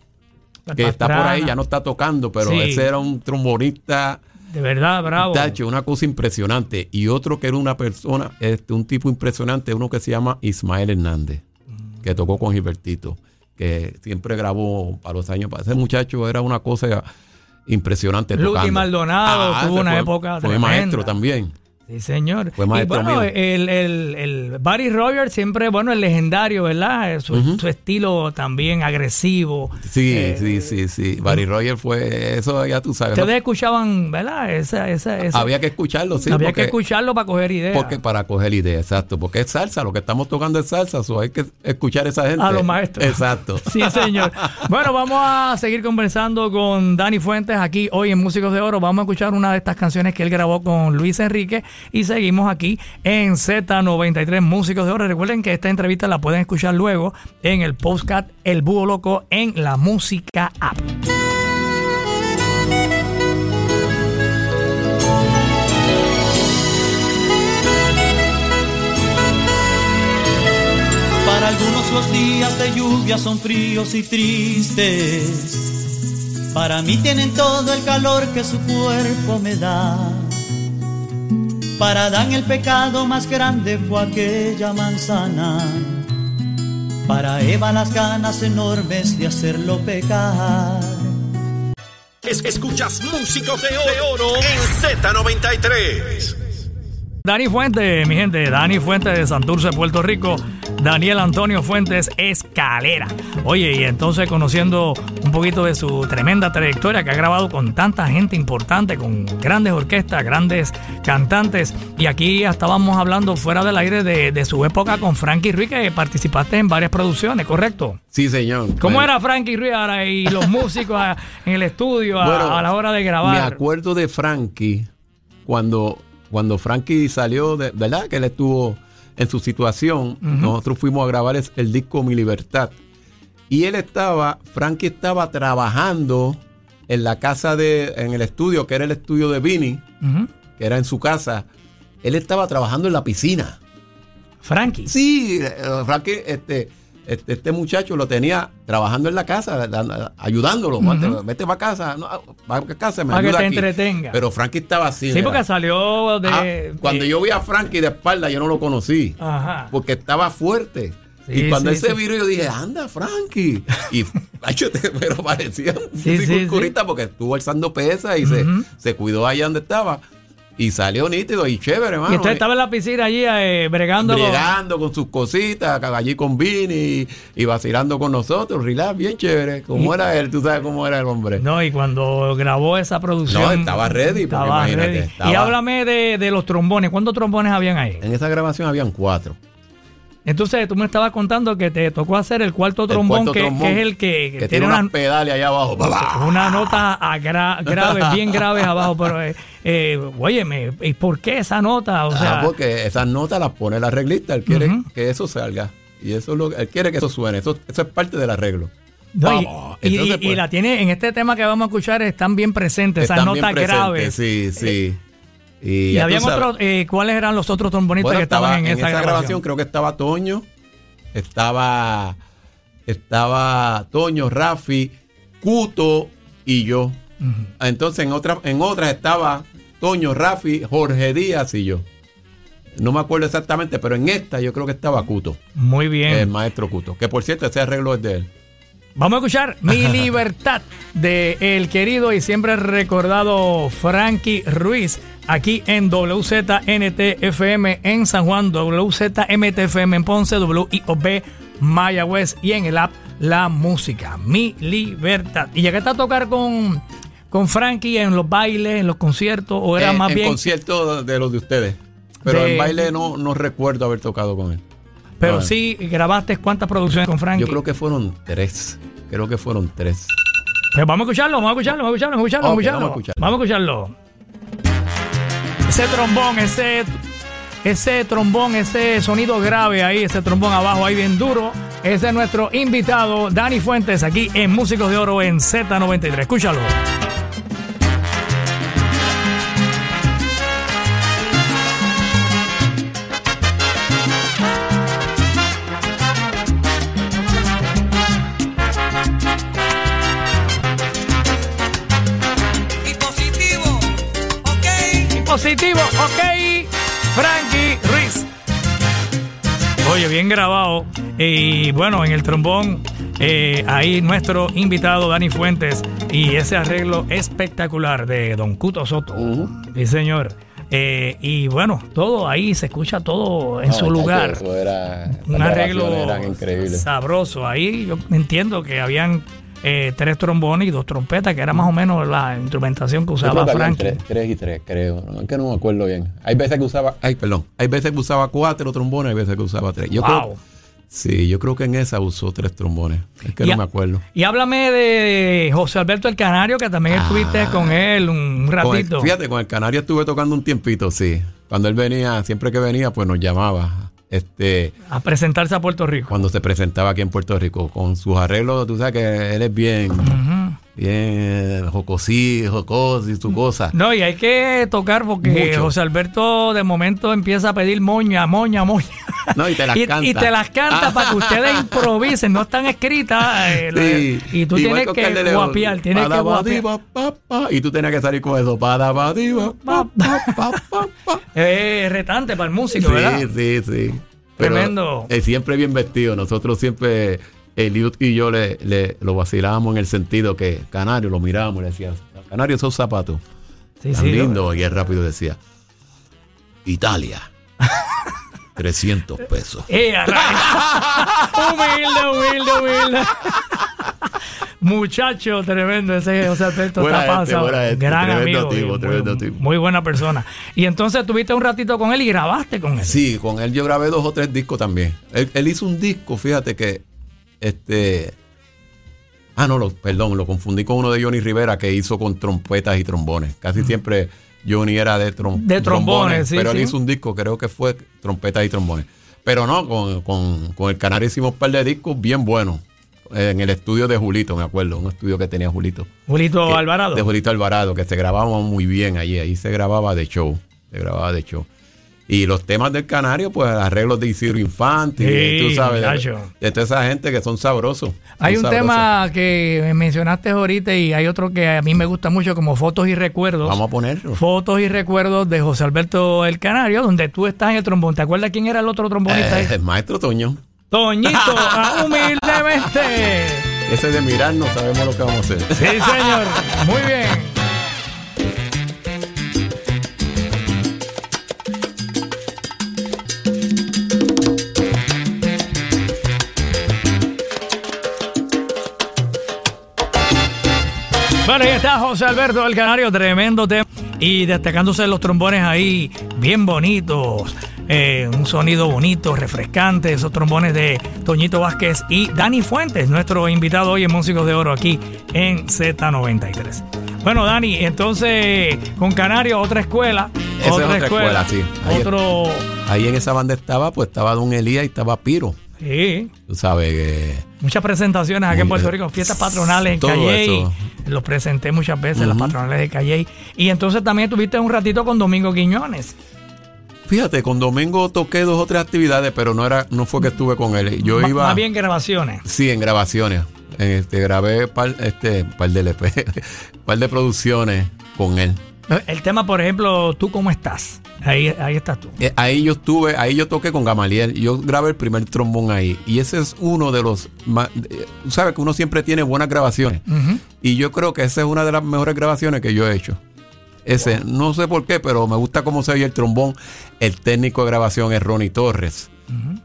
que está por ahí, ya no está tocando, pero Sí. ese era un trombonista, De verdad, bravo. tacho, una cosa impresionante. Y otro que era una persona, este, un tipo impresionante, uno que se llama Ismael Hernández, que tocó con Gilbertito, que siempre grabó para los años. Ese muchacho era una cosa impresionante. Luti. Maldonado tuvo ese una fue- época Fue tremenda. maestro también. Sí, señor. Fue y bueno, mío. el, el, el Barry Rogers siempre, bueno, el legendario, ¿verdad? Su, su estilo también agresivo. Sí, Eh, sí, sí, sí. Barry Roger fue, eso ya tú sabes. ¿no? Ustedes escuchaban, ¿verdad? Esa, esa, esa- Había que escucharlo, sí. había porque, que escucharlo para coger ideas. Porque para coger idea, exacto. Porque es salsa, lo que estamos tocando es salsa, so hay que escuchar a esa gente. A los maestros. Exacto. Sí, señor. Bueno, vamos a seguir conversando con Dani Fuentes aquí hoy en Músicos de Oro. Vamos a escuchar una de estas canciones que él grabó con Luis Enrique y seguimos aquí en Z93 Músicos de Oro. Recuerden que esta entrevista la pueden escuchar luego en el postcat El Búho Loco en la música app. Para algunos los días de lluvia son fríos y tristes. Para mí tienen todo el calor que su cuerpo me da. Para Adán el pecado más grande fue aquella manzana. Para Eva las ganas enormes de hacerlo pecar. Es- escuchas Músicos de Oro en Z93. Dani Fuentes, mi gente, Dani Fuentes de Santurce, Puerto Rico, Daniel Antonio Fuentes Escalera. Oye, y entonces conociendo un poquito de su tremenda trayectoria que ha grabado con tanta gente importante, con grandes orquestas, grandes cantantes, y aquí estábamos hablando fuera del aire de, de su época con Frankie Ruiz, que participaste en varias producciones, ¿correcto? Sí, señor. ¿Cómo Bueno, era Frankie Ruiz ahora y los músicos a- en el estudio a, bueno, a la hora de Me grabar? acuerdo de Frankie cuando cuando Frankie salió, de, ¿verdad? Que él estuvo en su situación, nosotros fuimos a grabar el disco Mi Libertad. Y él estaba, Frankie estaba trabajando en la casa de, en el estudio, que era el estudio de Vini, Ujú. que era en su casa. Él estaba trabajando en la piscina. Frankie. Sí, eh, Frankie, este, este, este muchacho lo tenía trabajando en la casa, ayudándolo. "Vete- Vete para casa, no, para casa, me Para que ayuda te aquí". entretenga. Pero Frankie estaba así. Sí, porque salió de. Ah, cuando de- yo vi a Frankie de espalda, yo no lo conocí. Ajá. Porque estaba fuerte. Sí, y cuando sí, él se sí. viró, yo dije, anda, Frankie. Y, pero parecía un fisiculturista porque estuvo alzando pesas y se, se cuidó allá donde estaba. Y salió nítido y chévere, Y hermano. entonces estaba en la piscina allí eh, bregando. Bregando con sus cositas, allí con Vini y, y vacilando con nosotros, relax, bien chévere. Como Y- era él, tú sabes cómo era el hombre. No, y cuando grabó esa producción. No, estaba ready, porque Estaba imagínate, ready. estaba- Y háblame de, de los trombones. ¿Cuántos trombones habían ahí? En esa grabación habían cuatro. Entonces tú me estabas contando que te tocó hacer el cuarto El trombón, cuarto que, trombón, que es el que, que tiene tiene una, unas pedales allá abajo. una nota gra- grave, bien graves abajo. Pero, eh, eh, óyeme, ¿y por qué esa nota? O sea, ah, porque esas notas las pone el arreglista, él quiere que eso salga. Y eso es lo él quiere que eso suene, eso, eso es parte del arreglo. no, Vamos. y, Entonces, y- y pues, la tiene en este tema que vamos a escuchar, están bien presentes, esas están notas presentes, graves. Sí, sí. Y, habían otros, eh, ¿cuáles eran los otros trombonistas Bueno, que estaban estaba- en, esa, grabación? creo que estaba Toño, estaba, estaba Toño, Rafi, Cuto y yo. Entonces en otras, en otras estaba Toño, Rafi, Jorge Díaz y yo. No me acuerdo exactamente, pero en esta yo creo que estaba Cuto, Muy bien. el maestro Cuto. Que por cierto, ese arreglo es de él. Vamos a escuchar Mi Libertad de el querido y siempre recordado Frankie Ruiz aquí en WZNT-FM en San Juan, WZMT-FM en Ponce, WIOB Mayagüez y en el app La Música. Mi Libertad. ¿Y está a tocar con, con Frankie en los bailes, en los conciertos o era en, más en bien... concierto de los de ustedes. Pero De- en baile no, no recuerdo haber tocado con él. Pero No, sí grabaste cuántas producciones con Frankie. Yo creo que fueron tres. Creo que fueron tres. Pues vamos a escucharlo, vamos a escucharlo, vamos a escucharlo, vamos a escucharlo, vamos a escucharlo. vamos a escucharlo. Ese trombón, ese, ese trombón, ese sonido grave ahí, ese trombón abajo ahí bien duro. Ese es nuestro invitado, Dani Fuentes, aquí en Músicos de Oro en Z93. Escúchalo. Bien grabado. Y bueno, en el trombón, eh, ahí nuestro invitado Dani Fuentes y ese arreglo espectacular de Don Cuto Soto. Sí, señor. Eh, y bueno, todo ahí se escucha todo en su lugar. Un arreglo sabroso. Ahí yo entiendo que habían eh, tres trombones y dos trompetas, que era más o menos la instrumentación que usaba Frankie. tres, y tres, creo. Aunque no me acuerdo bien. Hay veces que usaba, ay, perdón. Hay veces que usaba cuatro trombones, hay veces que usaba tres. Yo Wow. creo, sí, yo creo que en esa usó tres trombones. Es que Y no me acuerdo. Y háblame de José Alberto el Canario, que también Ah. estuviste con él un Con el- ratito. fíjate, con el Canario estuve tocando un tiempito, sí. Cuando él venía, siempre que venía, pues nos llamaba. Este, a presentarse a Puerto Rico. cuando se presentaba aquí en Puerto Rico, con sus arreglos, tú sabes que él es bien. Bien jocosí, jocoso y su cosa. No, y hay que tocar porque Mucho. José Alberto de momento empieza a pedir moña, moña, moña. No, y te las y, canta. y te las canta para que ustedes improvisen, no están escritas. eh, Sí. Y tú tienes que León. guapiar, tienes que guapiar. Padabadiba, pa, pa, Y tú tenías que salir con eso. Padabadiba, pa. Es retante para el músico, ¿verdad? Sí, sí, sí. Tremendo. eh, siempre bien vestido. Nosotros siempre, Eliud y yo le, le- lo vacilábamos en el sentido que Canario lo mirábamos y le decíamos, Canario, esos zapatos. Sí, tan sí. lindo. Y él rápido decía, Italia. 300 pesos. Eh, humilde, humilde, humilde. Muchacho tremendo ese José Alberto Buena está gente, pasado. buena gente, Gran tremendo amigo. tipo, y tremendo muy, tipo. muy buena persona. Y entonces tuviste un ratito con él y grabaste con él. Sí, con él yo grabé dos o tres discos también. Él, él hizo un disco, fíjate que este. Ah, no, lo, perdón, lo confundí con uno de Johnny Rivera que hizo con trompetas y trombones. Casi siempre Johnny era de, trom- De trombones, sí, pero sí. él hizo un disco, creo que fue trompeta y trombones. Pero no, con, con, con el Canario hicimos un par de discos bien buenos. En el estudio de Julito, me acuerdo, un estudio que tenía Julito. Julito Que- Alvarado. De Julito Alvarado, que se grababa muy bien allí. Ahí se grababa de show. Se grababa de show. Y los temas del Canario, pues arreglos de Isidro Infante, Sí, tú sabes, de, toda esa gente que son sabrosos. Hay un sabrosos. tema que mencionaste ahorita y hay otro que a mí me gusta mucho como Fotos y Recuerdos. Vamos a ponerlo. Fotos y Recuerdos de José Alberto El Canario, donde tú estás en el trombón. ¿Te acuerdas quién era el otro trombonista? ahí? Eh, el maestro Toño. Toñito, ah, humildemente. Ese de mirar no sabemos lo que vamos a hacer. Sí, señor. Muy bien. Bueno, ahí está José Alberto del Canario, tremendo tema. Y destacándose los trombones ahí, bien bonitos. eh, un sonido bonito, refrescante. Esos trombones de Toñito Vázquez y Dani Fuentes, nuestro invitado hoy en Músicos de Oro aquí en Z93. Bueno, Dani, entonces con Canario, otra escuela. Esa es otra escuela, sí. Ahí Otro. Ahí en esa banda estaba, pues estaba Don Elías y estaba Piro. Sí. Tú sabes que. Muchas presentaciones aquí en Puerto bien. Rico, fiestas patronales en Calley. Los presenté muchas veces, las patronales de Calley. Y entonces también tuviste un ratito con Domingo Quiñones. Fíjate, con Domingo toqué dos o tres actividades, pero no era, no fue que estuve con él. Yo iba. Más bien grabaciones. Sí, en grabaciones. Este, grabé par, este, par de LP, par de producciones con él. El tema, por ejemplo, ¿tú cómo estás? Ahí, ahí estás tú. Eh, Ahí yo estuve, ahí yo toqué con Gamaliel. Yo grabé el primer trombón ahí. Y ese es uno de los más. eh, Tú sabes que uno siempre tiene buenas grabaciones. Y yo creo que esa es una de las mejores grabaciones que yo he hecho. Ese, no sé por qué, pero me gusta cómo se oye el trombón. El técnico de grabación es Ronnie Torres.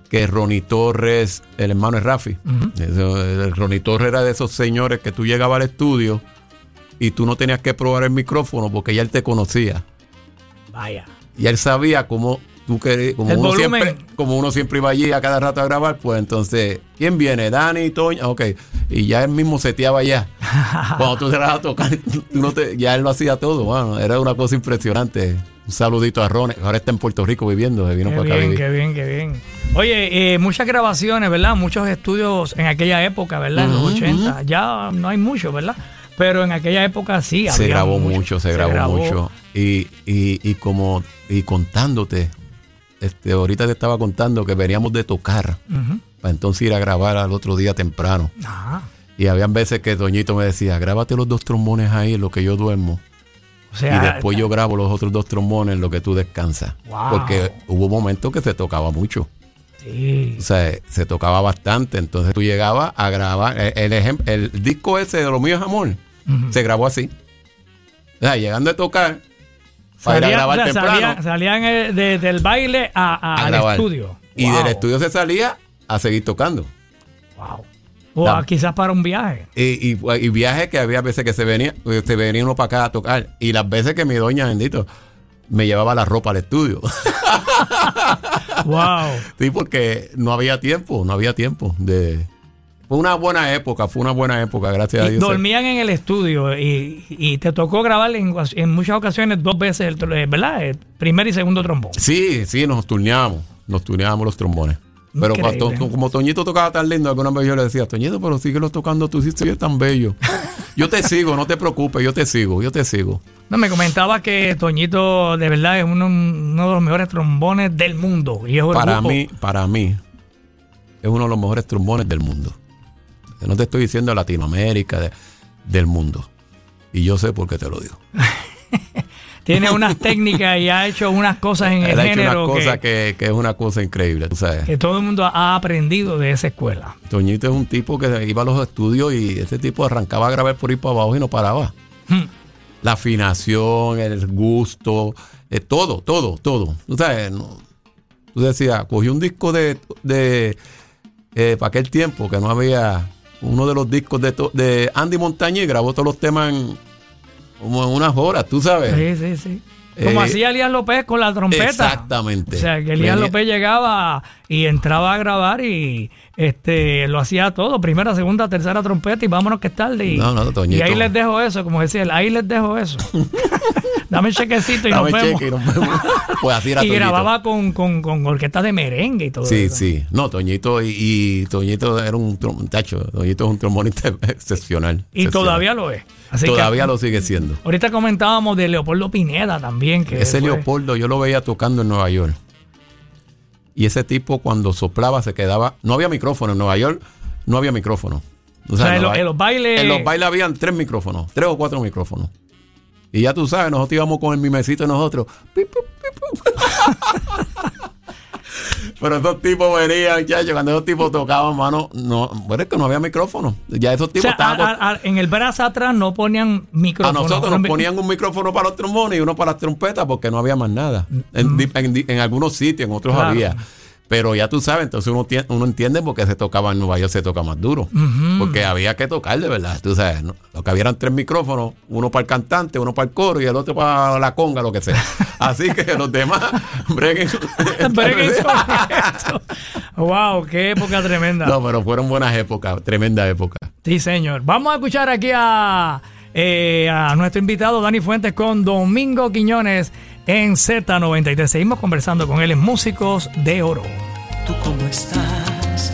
Que Ronnie Torres, el hermano es Rafi. Eso, el Ronnie Torres era de esos señores que tú llegabas al estudio y tú no tenías que probar el micrófono porque ya él te conocía. Vaya. Y él sabía cómo tú querías, como El uno, volumen. siempre, como uno siempre iba allí a cada rato a grabar, pues entonces, ¿quién viene? Dani, Toña, ok. Y ya él mismo seteaba ya. Cuando tú te vas a tocar, tú no te- ya él lo hacía todo, bueno, era una cosa impresionante. Un saludito a Ron, ahora está en Puerto Rico viviendo, se vino Qué para acá bien, vivir. qué bien, qué bien. Oye, eh, muchas grabaciones, ¿verdad? Muchos estudios en aquella época, ¿verdad? En los 80. Ya no hay mucho, ¿verdad? Pero en aquella época sí. Se grabó mucho, se, grabó, mucho. Y, y, y como, y contándote, este, ahorita te estaba contando que veníamos de tocar, para entonces ir a grabar al otro día temprano. Ah, Y habían veces que Doñito me decía, grábate los dos trombones ahí en lo que yo duermo. o sea, y después yo grabo los otros dos trombones en lo que tú descansas. Wow. Porque hubo momentos que se tocaba mucho. Sí. O sea, se tocaba bastante. Entonces tú llegabas a grabar. El, el, ejem- el disco ese de Lo mío es amor Se grabó así. O sea, llegando a tocar, para ir a grabar o sea, temprano. salían, salían, eh, de- del baile a, a- a al grabar. estudio. Y Wow. del estudio se salía a seguir tocando. Wow. O quizás para un viaje. Y, y, y viajes que había veces que se venía, se venía uno para acá a tocar. Y las veces que mi doña, bendito, me llevaba la ropa al estudio. Wow. sí, porque no había tiempo, no había tiempo. de Fue una buena época, fue una buena época, gracias a Dios. dormían en el estudio y, y te tocó grabar en, en muchas ocasiones dos veces, el, eh, ¿verdad? El primer y segundo trombón. Sí, sí, nos turneábamos, nos turneábamos los trombones. Pero cuando- como Toñito tocaba tan lindo, alguna vez yo le decía, Toñito, pero síguelo tocando, tú sí sigues tan bello. Yo te sigo, no te preocupes, yo te sigo, yo te sigo. No, me comentaba que Toñito de verdad es uno, uno de los mejores trombones del mundo. Y es Para mí, para mí, es uno de los mejores trombones del mundo. Yo no te estoy diciendo de Latinoamérica, de- del mundo. Y yo sé por qué te lo digo. tiene unas técnicas y ha hecho unas cosas en el ha hecho una género cosa que, que, que es una cosa increíble, tú sabes. que todo el mundo ha aprendido de esa escuela. Toñito es un tipo que iba a los estudios y ese tipo arrancaba a grabar por ahí para abajo y no paraba. Hmm. La afinación, el gusto, eh, todo, todo, todo. Tú sabes, no- tú decías, cogí un disco de, de eh, para aquel tiempo que no había uno de los discos de, to- de Andy Montaña y grabó todos los temas en, como en unas horas, tú sabes. Sí, sí, sí. Como Eh, hacía Elías López con la trompeta. Exactamente. O sea, que Elías López llegaba y entraba a grabar y este lo hacía todo, primera, segunda, tercera trompeta y vámonos que es tarde. Y, No, no, Toñito. y ahí les dejo eso, como decía él, ahí les dejo eso. Dame el chequecito y Dame nos vemos. cheque y nos vemos. Pues así era y Toñito. grababa con, con, con orquestas de merengue y todo Sí, eso. sí. No, Toñito y, y Toñito era un tacho. Toñito es un trombonista excepcional. Y excepcional. todavía lo es. Así que- Todavía lo sigue siendo. Ahorita comentábamos de Leopoldo Pineda también. Que Ese fue- Leopoldo yo lo veía tocando en Nueva York. Y ese tipo cuando soplaba se quedaba... No había micrófono en Nueva York. No había micrófono. O sea, en, los- en los bailes. En los bailes habían tres micrófonos, tres o cuatro micrófonos. Y ya tú sabes, nosotros íbamos con el mimecito y nosotros. pi, pu, pi, pu. Pero esos tipos venían, muchachos, cuando esos tipos tocaban, mano, no, bueno, es que no había micrófono. Ya esos O tipos sea, estaban. a- a- en el brazo atrás no ponían a micrófono. nosotros no nos ponían un micrófono para los trombones y uno para las trompetas porque no había más nada. En, di- en di- en algunos sitios, en otros Claro. había. Pero ya tú sabes, entonces uno, tie- uno entiende por qué se tocaba en Nueva York, se toca más duro. Porque había que tocar de verdad. Tú sabes, ¿no? lo que había eran tres micrófonos, uno para el cantante, uno para el coro y el otro para la conga, lo que sea. Así que los demás breguen. Breguen. Wow, qué época tremenda. no, pero fueron buenas épocas, tremenda época. Sí, señor. Vamos a escuchar aquí a, eh, a nuestro invitado Dani Fuentes con Domingo Quiñones en Z93. Seguimos conversando con él en Músicos de Oro. ¿Tú cómo estás?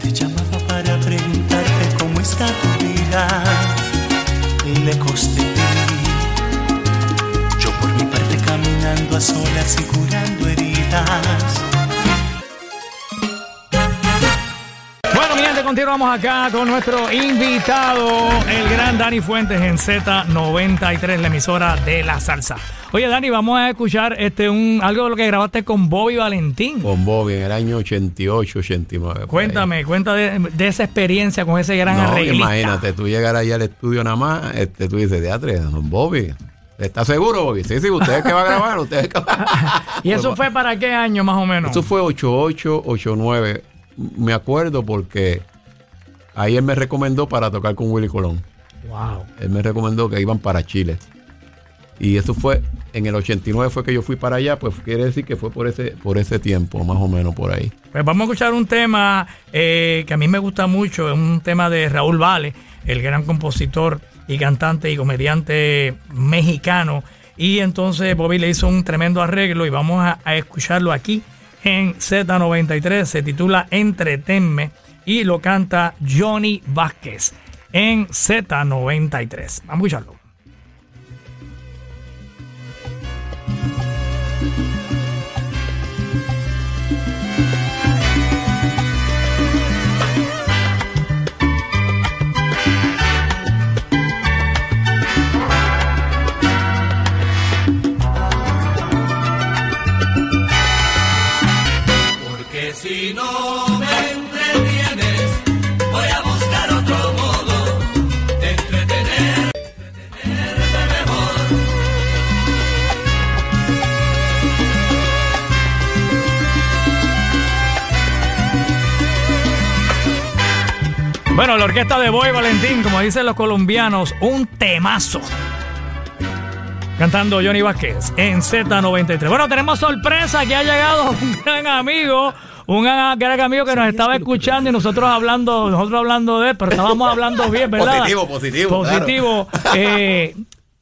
Te llamaba para preguntarte cómo está tu vida. Lejos de ti. Yo por mi parte caminando a solas y curando heridas. Continuamos acá con nuestro invitado, el gran Dani Fuentes en Z93, la emisora de la salsa. Oye, Dani, vamos a escuchar este un algo de lo que grabaste con Bobby Valentín. Con Bobby en el año 88, 89. por ahí. Cuéntame, cuenta de, de esa experiencia con ese gran No, arreglista. imagínate, tú llegar allá al estudio nada más, este, tú dices, teatro, Bobby. ¿Estás seguro, Bobby? Sí, sí, usted es que va a grabar, usted es que va ¿Y eso fue para qué año más o menos? Eso fue 88, 89. Me acuerdo porque ahí él me recomendó para tocar con Willy Colón. Wow. Él me recomendó que iban para Chile. Y eso fue, en el 89 fue que yo fui para allá, pues quiere decir que fue por ese, por ese tiempo, más o menos por ahí. Pues vamos a escuchar un tema eh, que a mí me gusta mucho, es un tema de Raúl Vale, el gran compositor y cantante y comediante mexicano. Y entonces Bobby le hizo un tremendo arreglo y vamos a, a escucharlo aquí en Z93. Se titula Entretenme y lo canta Johnny Vázquez en Z93. Vamos a escucharlo. Bueno, la orquesta de Boy Valentín, como dicen los colombianos, un temazo. Cantando Johnny Vázquez en Z93. Bueno, tenemos sorpresa que ha llegado un gran amigo, un gran, amigo que nos estaba escuchando y nosotros hablando, nosotros hablando de él, pero estábamos hablando bien, ¿verdad? Positivo, positivo, Positivo. Eh,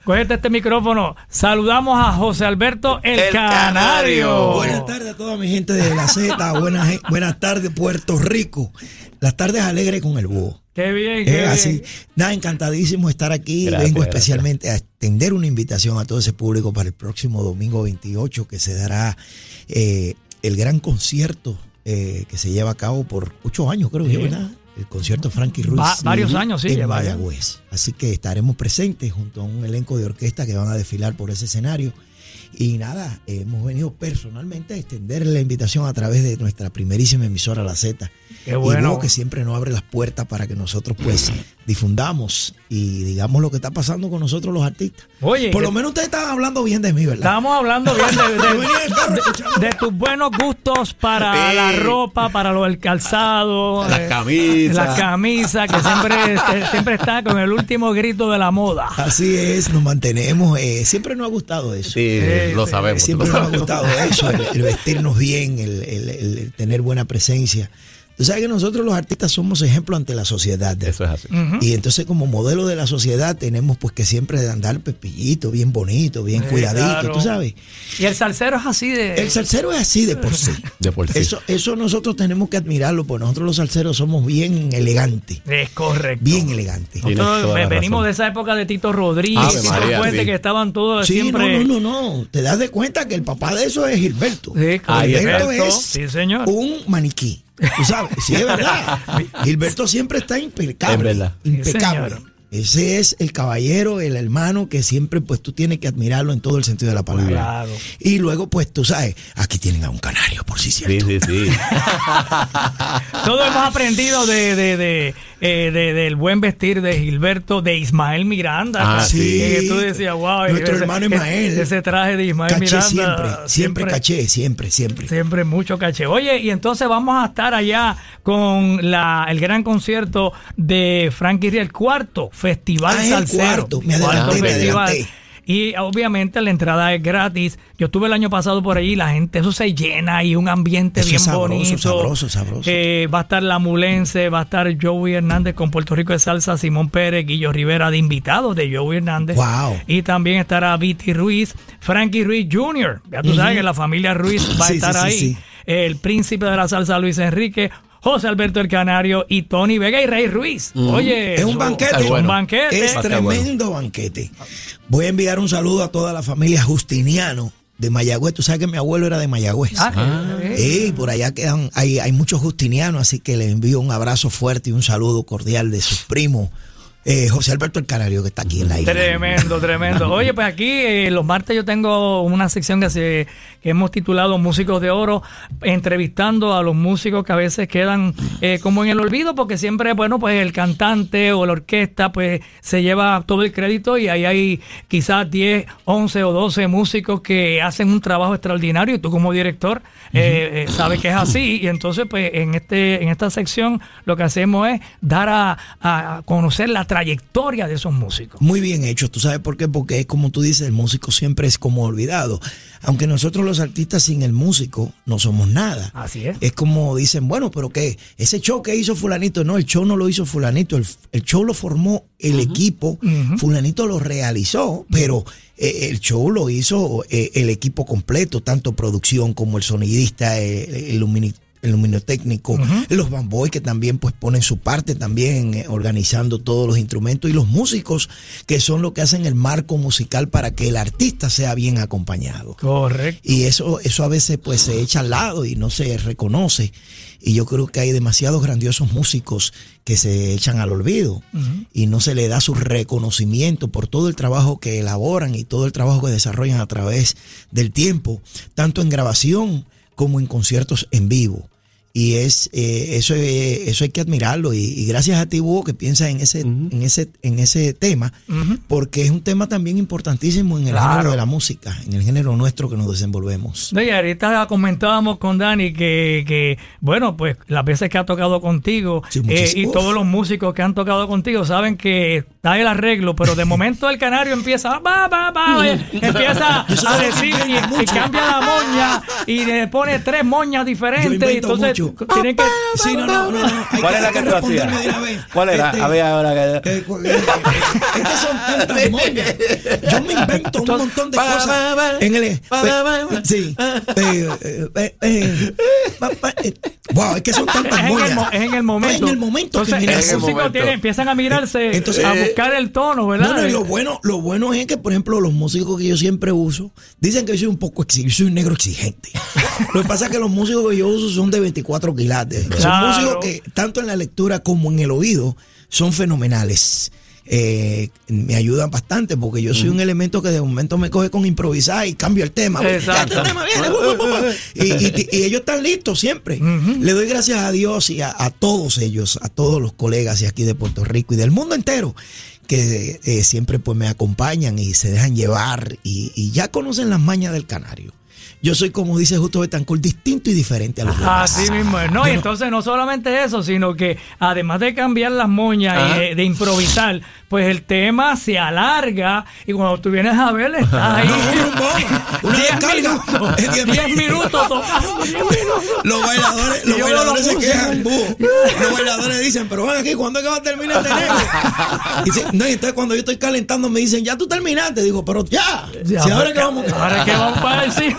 cógete este micrófono. Saludamos a José Alberto El, El Canario. Canario. Buenas tardes a toda mi gente de la Z. Buenas, ge- buenas tardes, Puerto Rico. Las tardes alegres con el búho. Qué bien, así. Nada, encantadísimo estar aquí. Gracias, Vengo gracias. especialmente a extender una invitación a todo ese público para el próximo domingo 28 que se dará eh, el gran concierto eh, que se lleva a cabo por ocho años, creo Sí. yo, ¿verdad? El concierto Frankie Ruiz. Va- varios años, sí, En. Mayagüez. Así que estaremos presentes junto a un elenco de orquesta que van a desfilar por ese escenario. Y nada, hemos venido personalmente a extender la invitación a través de nuestra primerísima emisora La Z. Qué bueno. Y que siempre nos abre las puertas para que nosotros pues difundamos y digamos lo que está pasando con nosotros los artistas. Oye, Por lo menos ustedes estaban hablando bien de mí, ¿verdad? Estábamos hablando bien de, de- escuchando. de tus buenos gustos para Sí. la ropa, para lo del calzado, Las eh, camisas. la camisa que siempre, este, siempre está con el último grito de la moda. Así es, nos mantenemos. eh, siempre nos ha gustado eso. Sí, Sí, Sí, lo sabemos. Siempre nos ha gustado eso, el, el vestirnos bien, el, el- el tener buena presencia. Tú sabes que nosotros los artistas somos ejemplo ante la sociedad. Eso es así. Y entonces como modelo de la sociedad tenemos pues que siempre andar pepillito, bien bonito, bien Sí, cuidadito, claro. tú sabes. Y el salsero es así de. El salsero es así de por sí. De por sí. Eso, eso nosotros tenemos que admirarlo, porque nosotros los salseros somos bien elegantes, Es correcto. bien elegantes. Nosotros venimos de esa época de Tito Rodríguez, María, sí. que estaban todos Sí, siempre. no, no, no, no. Te das de cuenta que el papá de eso es Gilberto. Sí, Gilberto Gilberto, es sí, señor. un maniquí. Tú sabes, sí es verdad. Gilberto siempre está impecable. Es verdad. Impecable. Sí. Ese es el caballero, el hermano que siempre pues tú tienes que admirarlo en todo el sentido de la palabra. Claro. Y luego pues tú sabes, aquí tienen a un canario por si Sí, cierto. sí, sí. Todos hemos aprendido de, de, de, eh, de- del buen vestir de Gilberto, de Ismael Miranda. Ah, sí. Que tú decías, wow. Nuestro ese- hermano Ismael. Ese, traje de Ismael Caché Miranda. siempre, siempre, caché, siempre, siempre. Siempre mucho caché. Oye, y entonces vamos a estar allá con la, el gran concierto de Frankie Ria, el cuarto Festival Ah, el Salsero. cuarto. Me adelanté, me adelanté. Y obviamente la entrada es gratis. Yo estuve el año pasado por allí, la gente, eso se llena y un ambiente Eso bien es sabroso, bonito. sabroso, sabroso. Eh, va a estar La Mulense, va a estar Joey Hernández con Puerto Rico de Salsa, Simón Pérez, Guillo Rivera de invitados de Joey Hernández. Wow. Y también estará Viti Ruiz, Frankie Ruiz Jr. Ya tú sabes que la familia Ruiz va a Sí, estar sí, ahí. sí. El príncipe de la salsa Luis Enrique, José Alberto el Canario y Tony Vega y Rey Ruiz. Oye, Es un banquete. Es un banquete. Es tremendo banquete. Voy a enviar un saludo a toda la familia Justiniano de Mayagüez. Tú sabes que mi abuelo era de Mayagüez. Ah. Y por allá quedan, hay, hay muchos justinianos, así que les envío un abrazo fuerte y un saludo cordial de sus primos, eh, José Alberto el Canario, que está aquí en la isla. Tremendo, tremendo. Oye, pues aquí eh, los martes yo tengo una sección que, se, que hemos titulado Músicos de Oro, entrevistando a los músicos que a veces quedan eh, como en el olvido, porque siempre, bueno, pues el cantante o la orquesta, pues se lleva todo el crédito y ahí hay quizás 10, 11 o 12 músicos que hacen un trabajo extraordinario y tú como director eh, eh, sabes que es así. Y entonces, pues en, este, en esta sección lo que hacemos es dar a, a conocer la trayectoria de esos músicos. Muy bien hecho, ¿tú sabes por qué? Porque es como tú dices, el músico siempre es como olvidado. Aunque nosotros los artistas sin el músico no somos nada. Así es. Es como dicen, bueno, pero ¿qué? Ese show que hizo fulanito, no, el show no lo hizo fulanito, el, el show lo formó el equipo, fulanito lo realizó, pero eh, el show lo hizo eh, el equipo completo, tanto producción como el sonidista, el, lumini- el luminotécnico, los bamboy que también pues ponen su parte también eh, organizando todos los instrumentos y los músicos que son lo que hacen el marco musical para que el artista sea bien acompañado. Correcto. Y eso, eso a veces pues se echa al lado y no se reconoce. Y yo creo que hay demasiados grandiosos músicos que se echan al olvido y no se le da su reconocimiento por todo el trabajo que elaboran y todo el trabajo que desarrollan a través del tiempo, tanto en grabación como en conciertos en vivo. Y es eh, eso, eh, eso hay que admirarlo. Y, y gracias a ti, Hugo, que piensas en ese, en ese, en ese tema, porque es un tema también importantísimo en el Claro. género de la música, en el género nuestro que nos desenvolvemos. No, y ahorita comentábamos con Dani que, que, bueno, pues las veces que ha tocado contigo Sí, eh, y todos los músicos que han tocado contigo saben que está el arreglo, pero de momento el canario empieza, va, va, va, eh, empieza a decir y, y cambia la moña y le pone tres moñas diferentes y entonces tienen que... Sí, no, no, no. no. Hay ¿Cuál que- era que que tú hacías? ¿Cuál era? Este, A ver, ahora que. eh, eh, es que son tantas moñas. Yo me invento un montón de cosas. En el. Sí. Eh, eh, eh, eh, eh. Wow, es que son tantas en, el, moñas. mo- es en el momento. Es en el momento que Entonces, mira, el en el músico momento. tiene- empiezan a mirarse, Entonces, a eh, buscar el tono, ¿verdad? No, no, y lo bueno, lo bueno es que, por ejemplo, los músicos que yo siempre uso dicen que yo soy un poco exigente, yo soy un negro exigente. lo que pasa es que los músicos que yo uso son de 24 quilates. Son músicos que, tanto en la lectura como en el oído, son fenomenales. Eh, me ayudan bastante porque yo soy un elemento que de momento me coge con improvisar y cambio el tema. Exacto. Y, y- y ellos están listos siempre. Le doy gracias a Dios y a, a todos ellos, a todos los colegas de aquí de Puerto Rico y del mundo entero que eh, siempre pues me acompañan y se dejan llevar y, y ya conocen las mañas del canario. Yo soy, como dice Justo Betancourt, distinto y diferente a los demás. Así mismo es. No, y entonces no solamente eso, sino que además de cambiar las moñas y de, de improvisar, pues el tema se alarga y cuando tú vienes a ver, estás ahí. Una 10 descarga. minutos. Es diez 10 minutos tocando. 10 minutos. Los bailadores, los bailadores se quejan. Los bailadores dicen, pero ven aquí, ¿cuándo es que va a terminar este negro? Dice, no, y entonces cuando yo estoy calentando me dicen, ya tú terminaste. Digo, pero ya. Ya, si ahora pues, que vamos ahora que vamos para encima.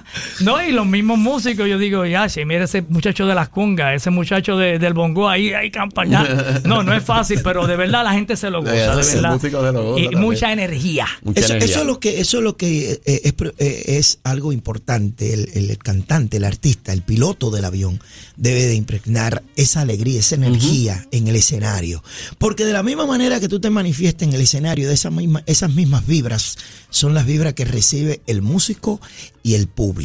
No, y los mismos músicos, yo digo, ya, si mira ese muchacho de las cungas, ese muchacho de- del bongo ahí, ahí campaña. No, no es fácil, pero de verdad la gente se lo goza, de verdad. y mucha energía. Mucha Eso, energía. eso es lo que, eso es lo que eh, es, eh, es algo importante. El, el cantante, el artista, el piloto del avión debe de impregnar esa alegría, esa energía en el escenario. Porque de la misma manera que tú te manifiestas en el escenario, de esa misma, esas mismas vibras son las vibras que recibe el músico y el público.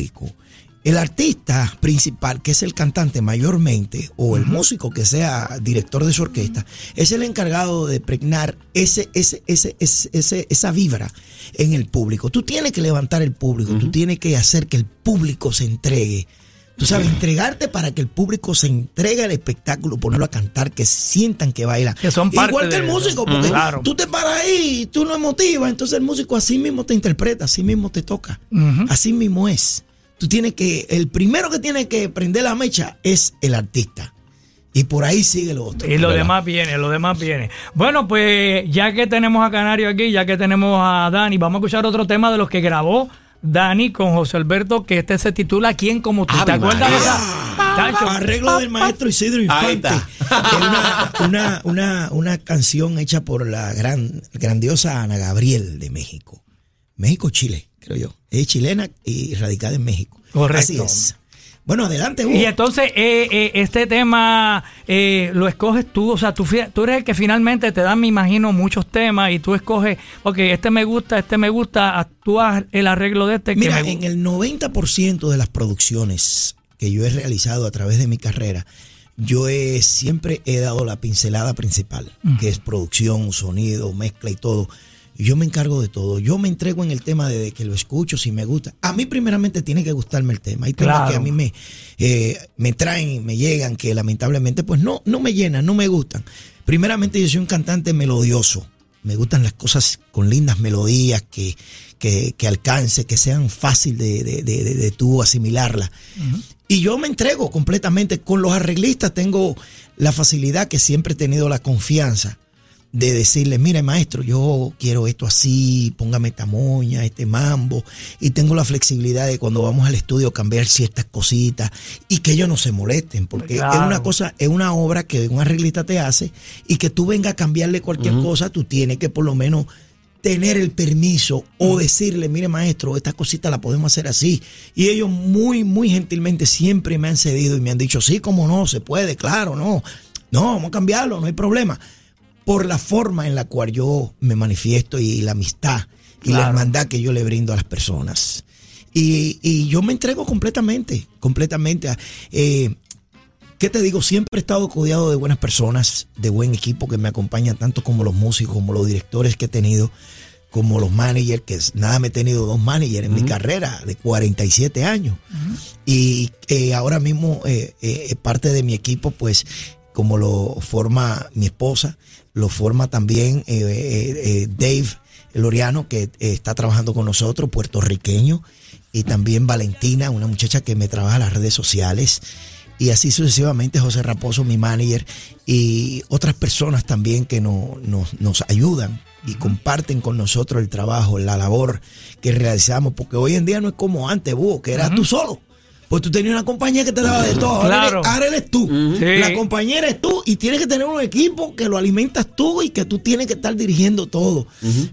El artista principal, que es el cantante mayormente, o el músico que sea director de su orquesta, es el encargado de pregnar ese, ese, ese, ese, ese- esa vibra en el público. Tú tienes que levantar el público, tú tienes que hacer que el público se entregue. Tú sabes, entregarte para que el público se entregue al espectáculo, ponerlo a cantar, que sientan que bailan. Que son parte Igual que el de- músico, porque Claro. tú te paras ahí y tú no emotivas, entonces el músico así mismo te interpreta, así mismo te toca. Así mismo es. Tú tienes que, el primero que tiene que prender la mecha es el artista. Y por ahí sigue lo otro. Y lo ¿Verdad? demás viene, lo demás viene. Bueno, pues ya que tenemos a Canario aquí, ya que tenemos a Dani, vamos a escuchar otro tema de los que grabó Dani con José Alberto, que este se titula ¿Quién como tú? ¿Te acuerdas de esa? Arreglo del maestro Isidro Infante. una, una, una, una canción hecha por la gran, grandiosa Ana Gabriel de México. México-Chile, creo yo. Es chilena y radicada en México. Correcto. Así es. Bueno, adelante, Hugo. Y entonces eh, eh, este tema eh, lo escoges tú, o sea, tú, tú eres el que finalmente te dan, me imagino, muchos temas y tú escoges, ok, este me gusta, este me gusta, actúas el arreglo de este que Mira, me en el 90% de las producciones que yo he realizado a través de mi carrera, yo he, siempre he dado la pincelada principal, que es producción, sonido, mezcla y todo. Yo me encargo de todo. Yo me entrego en el tema de que lo escucho, si me gusta. A mí primeramente tiene que gustarme el tema. Hay temas Claro. que a mí me, eh, me traen, me llegan, que lamentablemente pues no, no me llenan, no me gustan. Primeramente yo soy un cantante melodioso. Me gustan las cosas con lindas melodías que, que, que alcance, que sean fácil de, de, de, de- de tú asimilarla. Y yo me entrego completamente. Con los arreglistas tengo la facilidad que siempre he tenido la confianza de decirle, mire maestro, yo quiero esto así, póngame esta moña, este mambo, y tengo la flexibilidad de cuando vamos al estudio cambiar ciertas cositas y que ellos no se molesten, porque Claro. es una cosa, es una obra que un arreglista te hace y que tú vengas a cambiarle cualquier cosa, tú tienes que por lo menos tener el permiso o decirle, mire maestro, esta cosita la podemos hacer así. Y ellos muy, muy gentilmente siempre me han cedido y me han dicho, sí, como no, se puede, claro, no. No, vamos a cambiarlo, no hay problema. Por la forma en la cual yo me manifiesto y la amistad y la hermandad que yo le brindo a las personas. Y, y yo me entrego completamente, completamente. a- eh, ¿Qué te digo? Siempre he estado codeado de buenas personas, de buen equipo que me acompañan, tanto como los músicos, como los directores que he tenido, como los managers, que nada me he tenido dos managers en mi carrera de 47 años. Y eh, ahora mismo eh, eh, parte de mi equipo, pues, como lo forma mi esposa, lo forma también eh, eh, eh, Dave Loriano, que está trabajando con nosotros, puertorriqueño, y también Valentina, una muchacha que me trabaja en las redes sociales y así sucesivamente José Raposo, mi manager, y otras personas también que no- nos- nos ayudan y comparten con nosotros el trabajo, la labor que realizamos, porque hoy en día no es como antes, Búho, que eras tú solo. Pues tú tenías una compañía que te daba de todo. Ahora, Claro. eres, ahora eres tú. Sí. La compañía eres tú y tienes que tener un equipo que lo alimentas tú y que tú tienes que estar dirigiendo todo.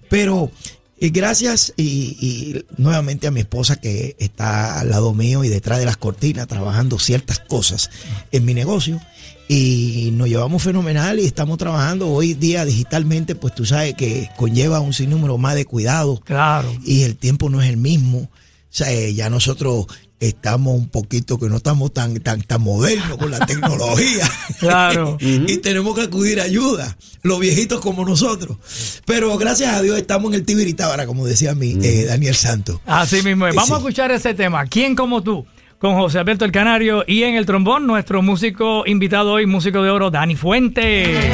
Pero y gracias y, y nuevamente a mi esposa que está al lado mío y detrás de las cortinas trabajando ciertas cosas en mi negocio. Y nos llevamos fenomenal y estamos trabajando hoy día digitalmente, pues tú sabes que conlleva un sinnúmero más de cuidado Claro. y el tiempo no es el mismo. O sea, eh, ya nosotros estamos un poquito que no estamos tan tan tan modernos con la tecnología. Claro. y tenemos que acudir a ayuda, los viejitos como nosotros. Pero gracias a Dios estamos en el Tibiritábara, como decía mi eh, Daniel Santos. Así mismo es. Vamos a escuchar ese tema. ¿Quién como tú? Con José Alberto el Canario y en el trombón, nuestro músico invitado hoy, músico de oro, Dani Fuente.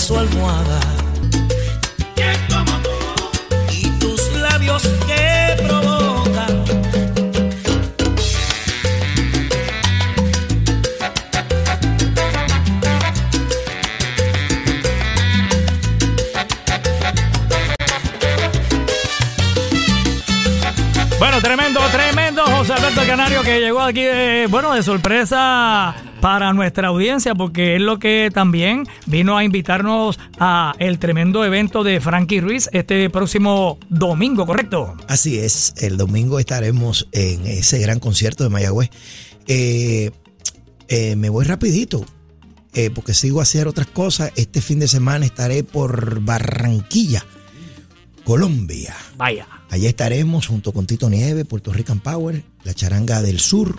Su almohada. Y tus labios que provocan. Bueno, tremendo, tremendo José Alberto Canario que llegó aquí de, bueno, de sorpresa para nuestra audiencia porque es lo que también vino a invitarnos a el tremendo evento de Frankie Ruiz este próximo domingo, ¿correcto? Así es, el domingo estaremos en ese gran concierto de Mayagüez. Eh, eh, me voy rapidito, eh, porque sigo a hacer otras cosas. Este fin de semana estaré por Barranquilla, Colombia. Vaya. Allí estaremos junto con Tito Nieve, Puerto Rican Power, la charanga del sur.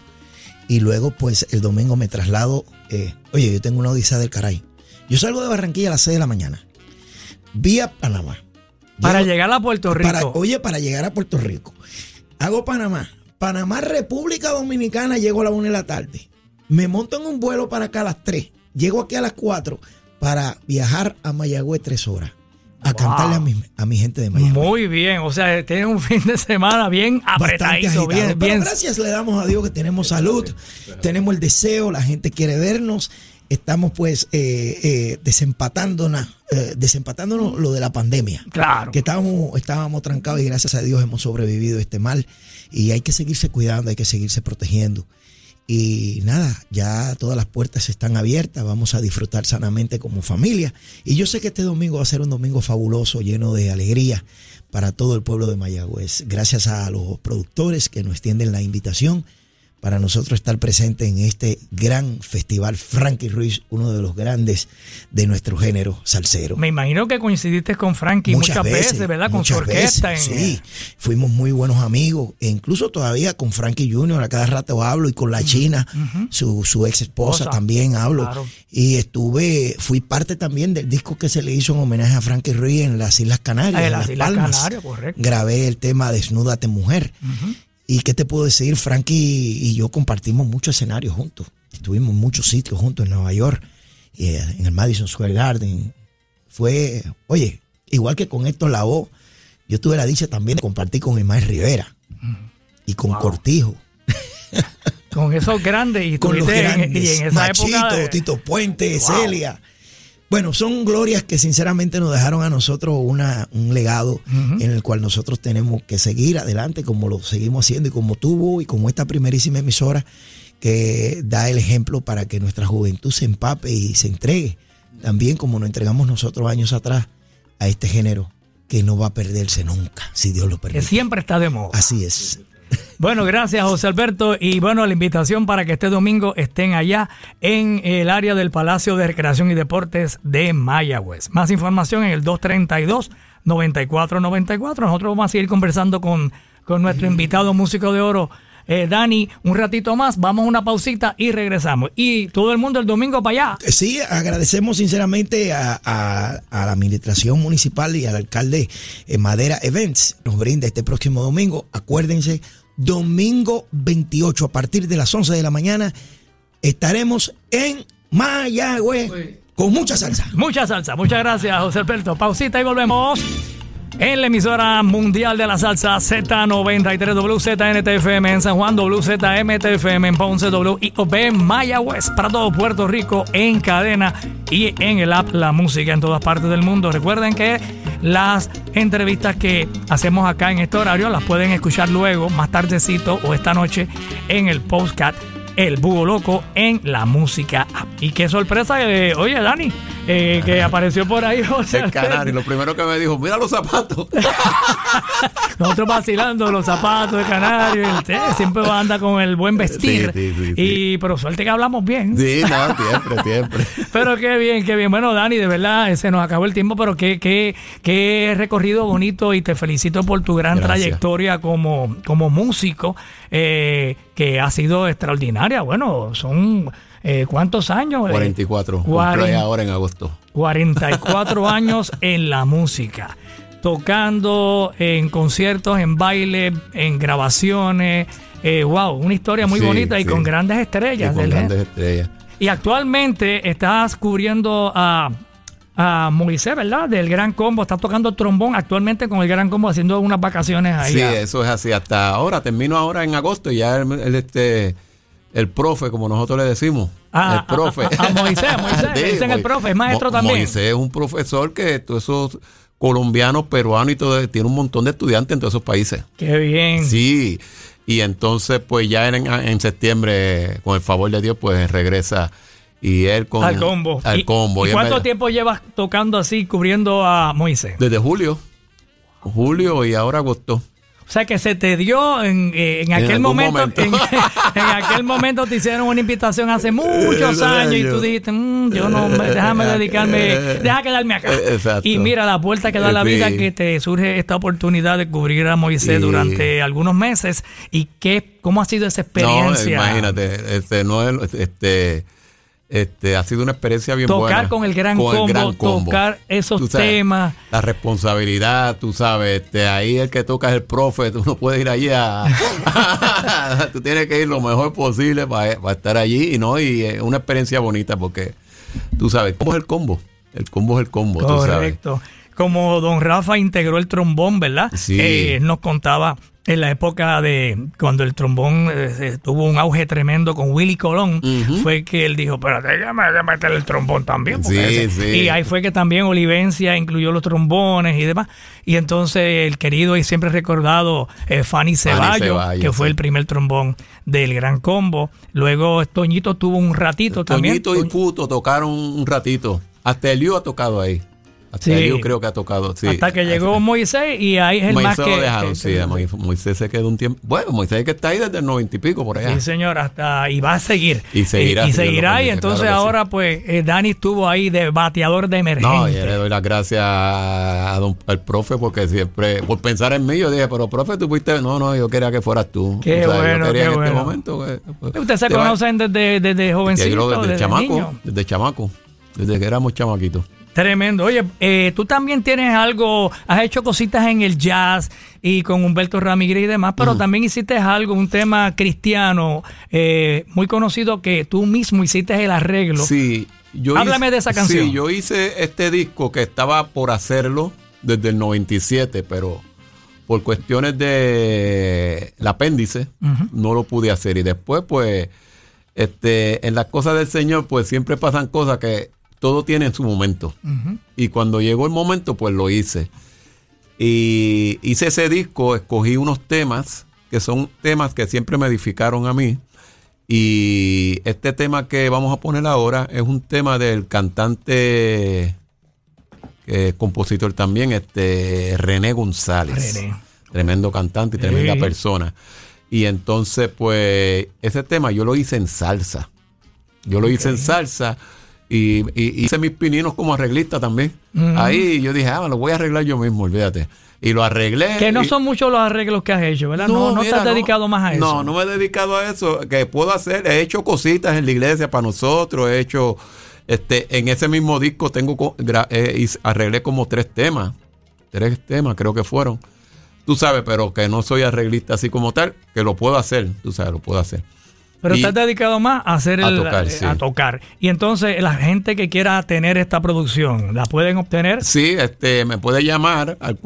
Y luego, pues, el domingo me traslado. eh, oye, yo tengo una odisea del caray. Yo salgo de Barranquilla a las 6 de la mañana. Vía Panamá. Para llegar a Puerto Rico. para- oye, para llegar a Puerto Rico. Hago Panamá. Panamá, República Dominicana, llego a las 1 de la tarde. Me monto en un vuelo para acá a las 3. Llego aquí a las 4 para viajar a Mayagüez 3 horas. A Wow. cantarle a mi, a mi gente de Mayagüez. Muy bien, o sea, tiene un fin de semana bien apretadito, bien, Pero bien. gracias le damos a Dios que tenemos salud, tenemos el deseo, la gente quiere vernos. Estamos pues eh, eh, desempatándonos, eh, desempatándonos lo de la pandemia. Claro. Que estábamos, estábamos trancados y gracias a Dios hemos sobrevivido este mal. Y hay que seguirse cuidando, hay que seguirse protegiendo. Y nada, ya todas las puertas están abiertas, vamos a disfrutar sanamente como familia. Y yo sé que este domingo va a ser un domingo fabuloso, lleno de alegría para todo el pueblo de Mayagüez. Gracias a los productores que nos extienden la invitación para nosotros estar presentes en este gran festival Frankie Ruiz, uno de los grandes de nuestro género salsero. Me imagino que coincidiste con Frankie muchas, veces, ¿verdad? Con su orquesta. veces, en- sí, fuimos muy buenos amigos. E incluso todavía con Frankie Jr. a cada rato hablo y con la China, su, su ex esposa también hablo. Claro. Y estuve, fui parte también del disco que se le hizo en homenaje a Frankie Ruiz en las Islas Canarias. Ah, en en las Las Islas Palmas. Canarias, correcto. Grabé el tema Desnúdate Mujer. Y qué te puedo decir, Frankie y yo compartimos muchos escenarios juntos. Estuvimos en muchos sitios juntos en Nueva York, eh, en el Madison Square Garden. Fue, oye, igual que con Héctor Lavoe, yo tuve la dicha también de compartir con Ismael Rivera y con Cortijo, Con esos grandes y con los tuviste en- grandes, y en esa Machito, época. de- Tito Puente, Wow. Celia. Bueno, son glorias que sinceramente nos dejaron a nosotros una, un legado en el cual nosotros tenemos que seguir adelante como lo seguimos haciendo y como tuvo y como esta primerísima emisora que da el ejemplo para que nuestra juventud se empape y se entregue, también como nos entregamos nosotros años atrás a este género que no va a perderse nunca, si Dios lo que permite. siempre está de moda. Así es. Bueno, gracias José Alberto y bueno, la invitación para que este domingo estén allá en el área del Palacio de Recreación y Deportes de Mayagüez. Más información en el 232-9494. Nosotros vamos a seguir conversando con, con nuestro invitado músico de oro, eh, Dani, un ratito más. Vamos a una pausita y regresamos. Y todo el mundo el domingo para allá. Sí, agradecemos sinceramente a, a- a la administración municipal y al alcalde eh, Madera Events. Nos brinda este próximo domingo. Acuérdense, domingo 28 a partir de las 11 de la mañana estaremos en Mayagüez con mucha salsa. Mucha salsa. Muchas gracias, José Alberto. Pausita y volvemos. En la emisora mundial de la salsa Z93 WZNTFM en San Juan, WZMTFM en Ponce, WIOB en Mayagüez para todo Puerto Rico en cadena y en el app La Música en todas partes del mundo. Recuerden que las entrevistas que hacemos acá en este horario las pueden escuchar luego, más tardecito o esta noche en el postcat el Búho Loco en la música app. Y qué sorpresa, eh, oye Dani, eh, que apareció por ahí José El canario, lo primero que me dijo, mira los zapatos. Nosotros vacilando los zapatos de canario, y usted siempre va a andar con el buen vestir. Sí, sí, sí, y pero suerte que hablamos bien. Sí, no, siempre, siempre. Pero qué bien, qué bien. Bueno, Dani, de verdad, se nos acabó el tiempo, pero qué, qué, qué recorrido bonito y te felicito por tu gran Gracias. trayectoria como, como músico, eh, que ha sido extraordinaria. Bueno, son eh, ¿cuántos años? Eh, 44. Cuaren- Cumple ahora en agosto. 44 años en la música, tocando en conciertos, en baile, en grabaciones. Eh, wow, una historia muy Sí, bonita y sí. con grandes Y estrellas. con grandes estrellas. y actualmente estás cubriendo a a Moisés, ¿verdad? Del Gran Combo. Está tocando trombón actualmente con el Gran Combo haciendo unas vacaciones ahí. Sí, eso es así. Hasta ahora, termino ahora en agosto y ya el, el, este, el profe, como nosotros le decimos. Ah, el profe. A, a- a Moisés, a Moisés, le dicen el profe, es maestro Mo- también. Moisés es un profesor que todos esos colombianos, peruanos y todo, tiene un montón de estudiantes en todos esos países. Qué bien. Sí, y entonces pues ya en, en septiembre, con el favor de Dios, pues regresa y él con... al combo. Al ¿Y- combo. ¿Y, cuánto me- tiempo llevas tocando así, cubriendo a Moisés? Desde julio. Julio y ahora agosto. O sea que se te dio en, eh, en aquel momento, momento. En, en aquel momento te hicieron una invitación hace muchos Eh, años y tú dijiste, "Mm, yo no, me- déjame dedicarme, Eh, deja quedarme acá. exacto. Y mira la puerta que da la vida que te surge esta oportunidad de cubrir a Moisés durante algunos meses y qué, cómo ha sido esa No, experiencia. imagínate, este, no es- este, este, ha sido una experiencia bien Tocar buena. con el gran combo, tocar esos sabes, temas. La responsabilidad, tú sabes, este, ahí el que toca es el profe, tú no puedes ir allí a... tú tienes que ir lo mejor posible para, para estar allí y no, y es una experiencia bonita porque tú sabes, ¿cómo es el combo? El combo es el combo, tú sabes. Correcto. Como don Rafa integró el trombón, ¿verdad? Sí. Eh, nos contaba en la época de cuando el trombón eh, eh, tuvo un auge tremendo con Willy Colón, fue que él dijo, pero déjame, déjame meter el trombón también. porque Sí, ese-". sí. Y ahí fue que también Olivencia incluyó los trombones y demás. Y entonces el querido y siempre recordado eh, Fanny Ceballos, Ceballos, que fue sí. el primer trombón del Gran Combo. Luego Toñito tuvo un ratito también. Toñito y Puto tocaron un ratito. Hasta Eliu ha tocado ahí. Hasta Sí. Eliu creo que ha tocado, sí. Hasta que llegó Moisés y ahí es el más Moisés que... lo dejaron, que- sí. Moisés se quedó un tiempo. Bueno, Moisés que está ahí desde el noventa y pico por allá. Sí, señor, hasta y va a seguir. Y seguirá, Y, si Dios lo seguirá, y entonces claro que sí. ahora, pues, eh, Dani estuvo ahí de bateador de emergencia. No, yo le doy las gracias a don- al profe porque siempre, por pensar en mí, yo dije, pero profe, tú fuiste, no, no, yo quería que fueras tú. Qué O sea, bueno, yo quería qué en bueno. este momento. que- pues, Ustedes se va- conocen desde, desde yo jovencito, que desde desde chamaco, niño. desde chamaco, desde que éramos chamaquitos. Tremendo. Oye, eh, tú también tienes algo, has hecho cositas en el jazz y con Humberto Ramírez y demás, pero también hiciste algo, un tema cristiano eh, muy conocido que tú mismo hiciste el arreglo. Sí, yo Háblame hice- de esa canción. Sí, yo hice este disco que estaba por hacerlo desde el 97, pero por cuestiones de el apéndice no lo pude hacer y después pues este en las cosas del Señor pues siempre pasan cosas que todo tiene en su momento. Y cuando llegó el momento pues lo hice. Y hice ese disco, escogí unos temas que son temas que siempre me edificaron a mí. Y este tema que vamos a poner ahora es un tema del cantante, eh, compositor también, este René González. René. Tremendo cantante y tremenda persona. Y entonces, pues, ese tema yo lo hice en salsa. Yo lo hice en salsa y, y hice mis pininos como arreglista también. Ahí yo dije, ah, lo voy a arreglar yo mismo, olvídate. Y lo arreglé. Que no y- son muchos los arreglos que has hecho, ¿verdad? No, no, mira, has dedicado más a eso. No, no me he dedicado a eso. Que puedo hacer, he hecho cositas en la iglesia para nosotros, he hecho, este, en ese mismo disco tengo, eh, arreglé como tres temas, tres temas creo que fueron. Tú sabes, pero que no soy arreglista así como tal, que lo puedo hacer, tú sabes, lo puedo hacer. Pero has dedicado más a hacer A el, tocar, eh, sí. a tocar. Y entonces la gente que quiera tener esta producción, ¿la pueden obtener? Sí, este, me puede llamar al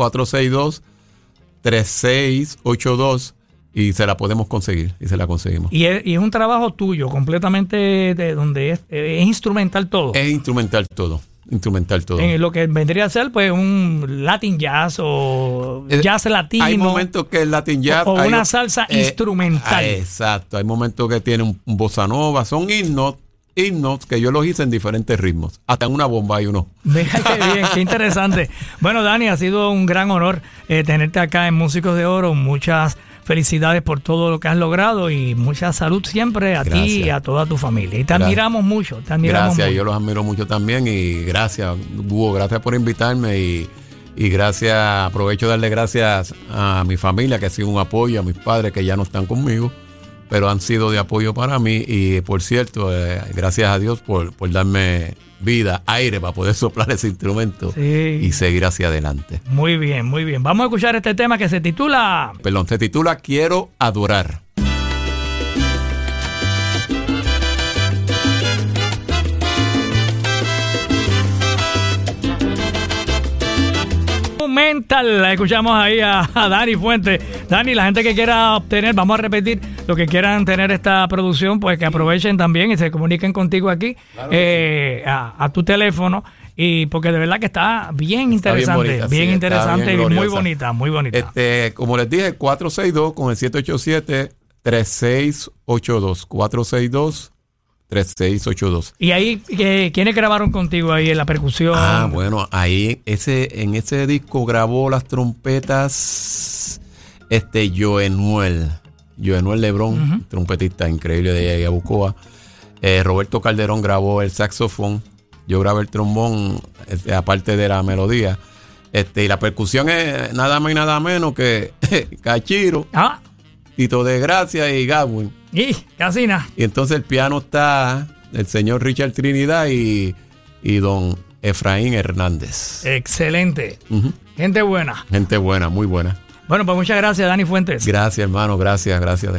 462-3682 y se la podemos conseguir, y se la conseguimos. Y es, y es un trabajo tuyo, completamente de donde es, eh, es instrumental todo. Es instrumental todo, instrumental todo. en lo que vendría a ser pues un Latin jazz o Eh, jazz latino. Hay momentos que el Latin Jazz. O- o hay- una salsa instrumental. ah, exacto. Hay momentos que tiene un, un bossa nova. Son himnos, himnos que yo los hice en diferentes ritmos. Hasta en una bomba hay uno. Mira qué bien, qué interesante. Bueno, Dani, ha sido un gran honor eh, tenerte acá en Músicos de Oro. Muchas felicidades por todo lo que has logrado y mucha salud siempre a ti y a toda tu familia. Y te Gracias. admiramos mucho, te admiramos Gracias, mucho. yo los admiro mucho también. Y gracias, Hugo, gracias por invitarme. Y, y gracias, aprovecho de darle gracias a mi familia, que ha sido un apoyo, a mis padres que ya no están conmigo, pero han sido de apoyo para mí. Y por cierto, eh, gracias a Dios por, por darme vida, aire para poder soplar ese instrumento Sí. y seguir hacia adelante. Muy bien, muy bien. Vamos a escuchar este tema que se titula Perdón, se titula Quiero adorar. Instrumental. Escuchamos ahí a, a Dani Fuente. Dani, la gente que quiera obtener, vamos a repetir, lo que quieran tener esta producción, pues que aprovechen también y se comuniquen contigo aquí eh, a, a tu teléfono. Y porque de verdad que está bien Está bien interesante, bonita, bien, sí, interesante bien y muy bonita, muy bonita. Este, como les dije, 462 con el 787-3682. 462-3682. Y ahí, eh, ¿quiénes grabaron contigo ahí en la percusión? Ah, bueno, ahí ese, en ese disco grabó las trompetas este Joenuel. Joenuel Lebrón, trompetista increíble de Yabucoa. Eh, Roberto Calderón grabó el saxofón. Yo grabé el trombón, este, aparte de la melodía. Este, y la percusión es nada más y nada menos que Cachiro, Ah, Tito de Gracia y Gawin. y Casina. Y entonces el piano está el señor Richard Trinidad y, y don Efraín Hernández. Excelente. Gente buena. Gente buena, muy buena. Bueno, pues muchas gracias, Dani Fuentes. Gracias, hermano, gracias, gracias.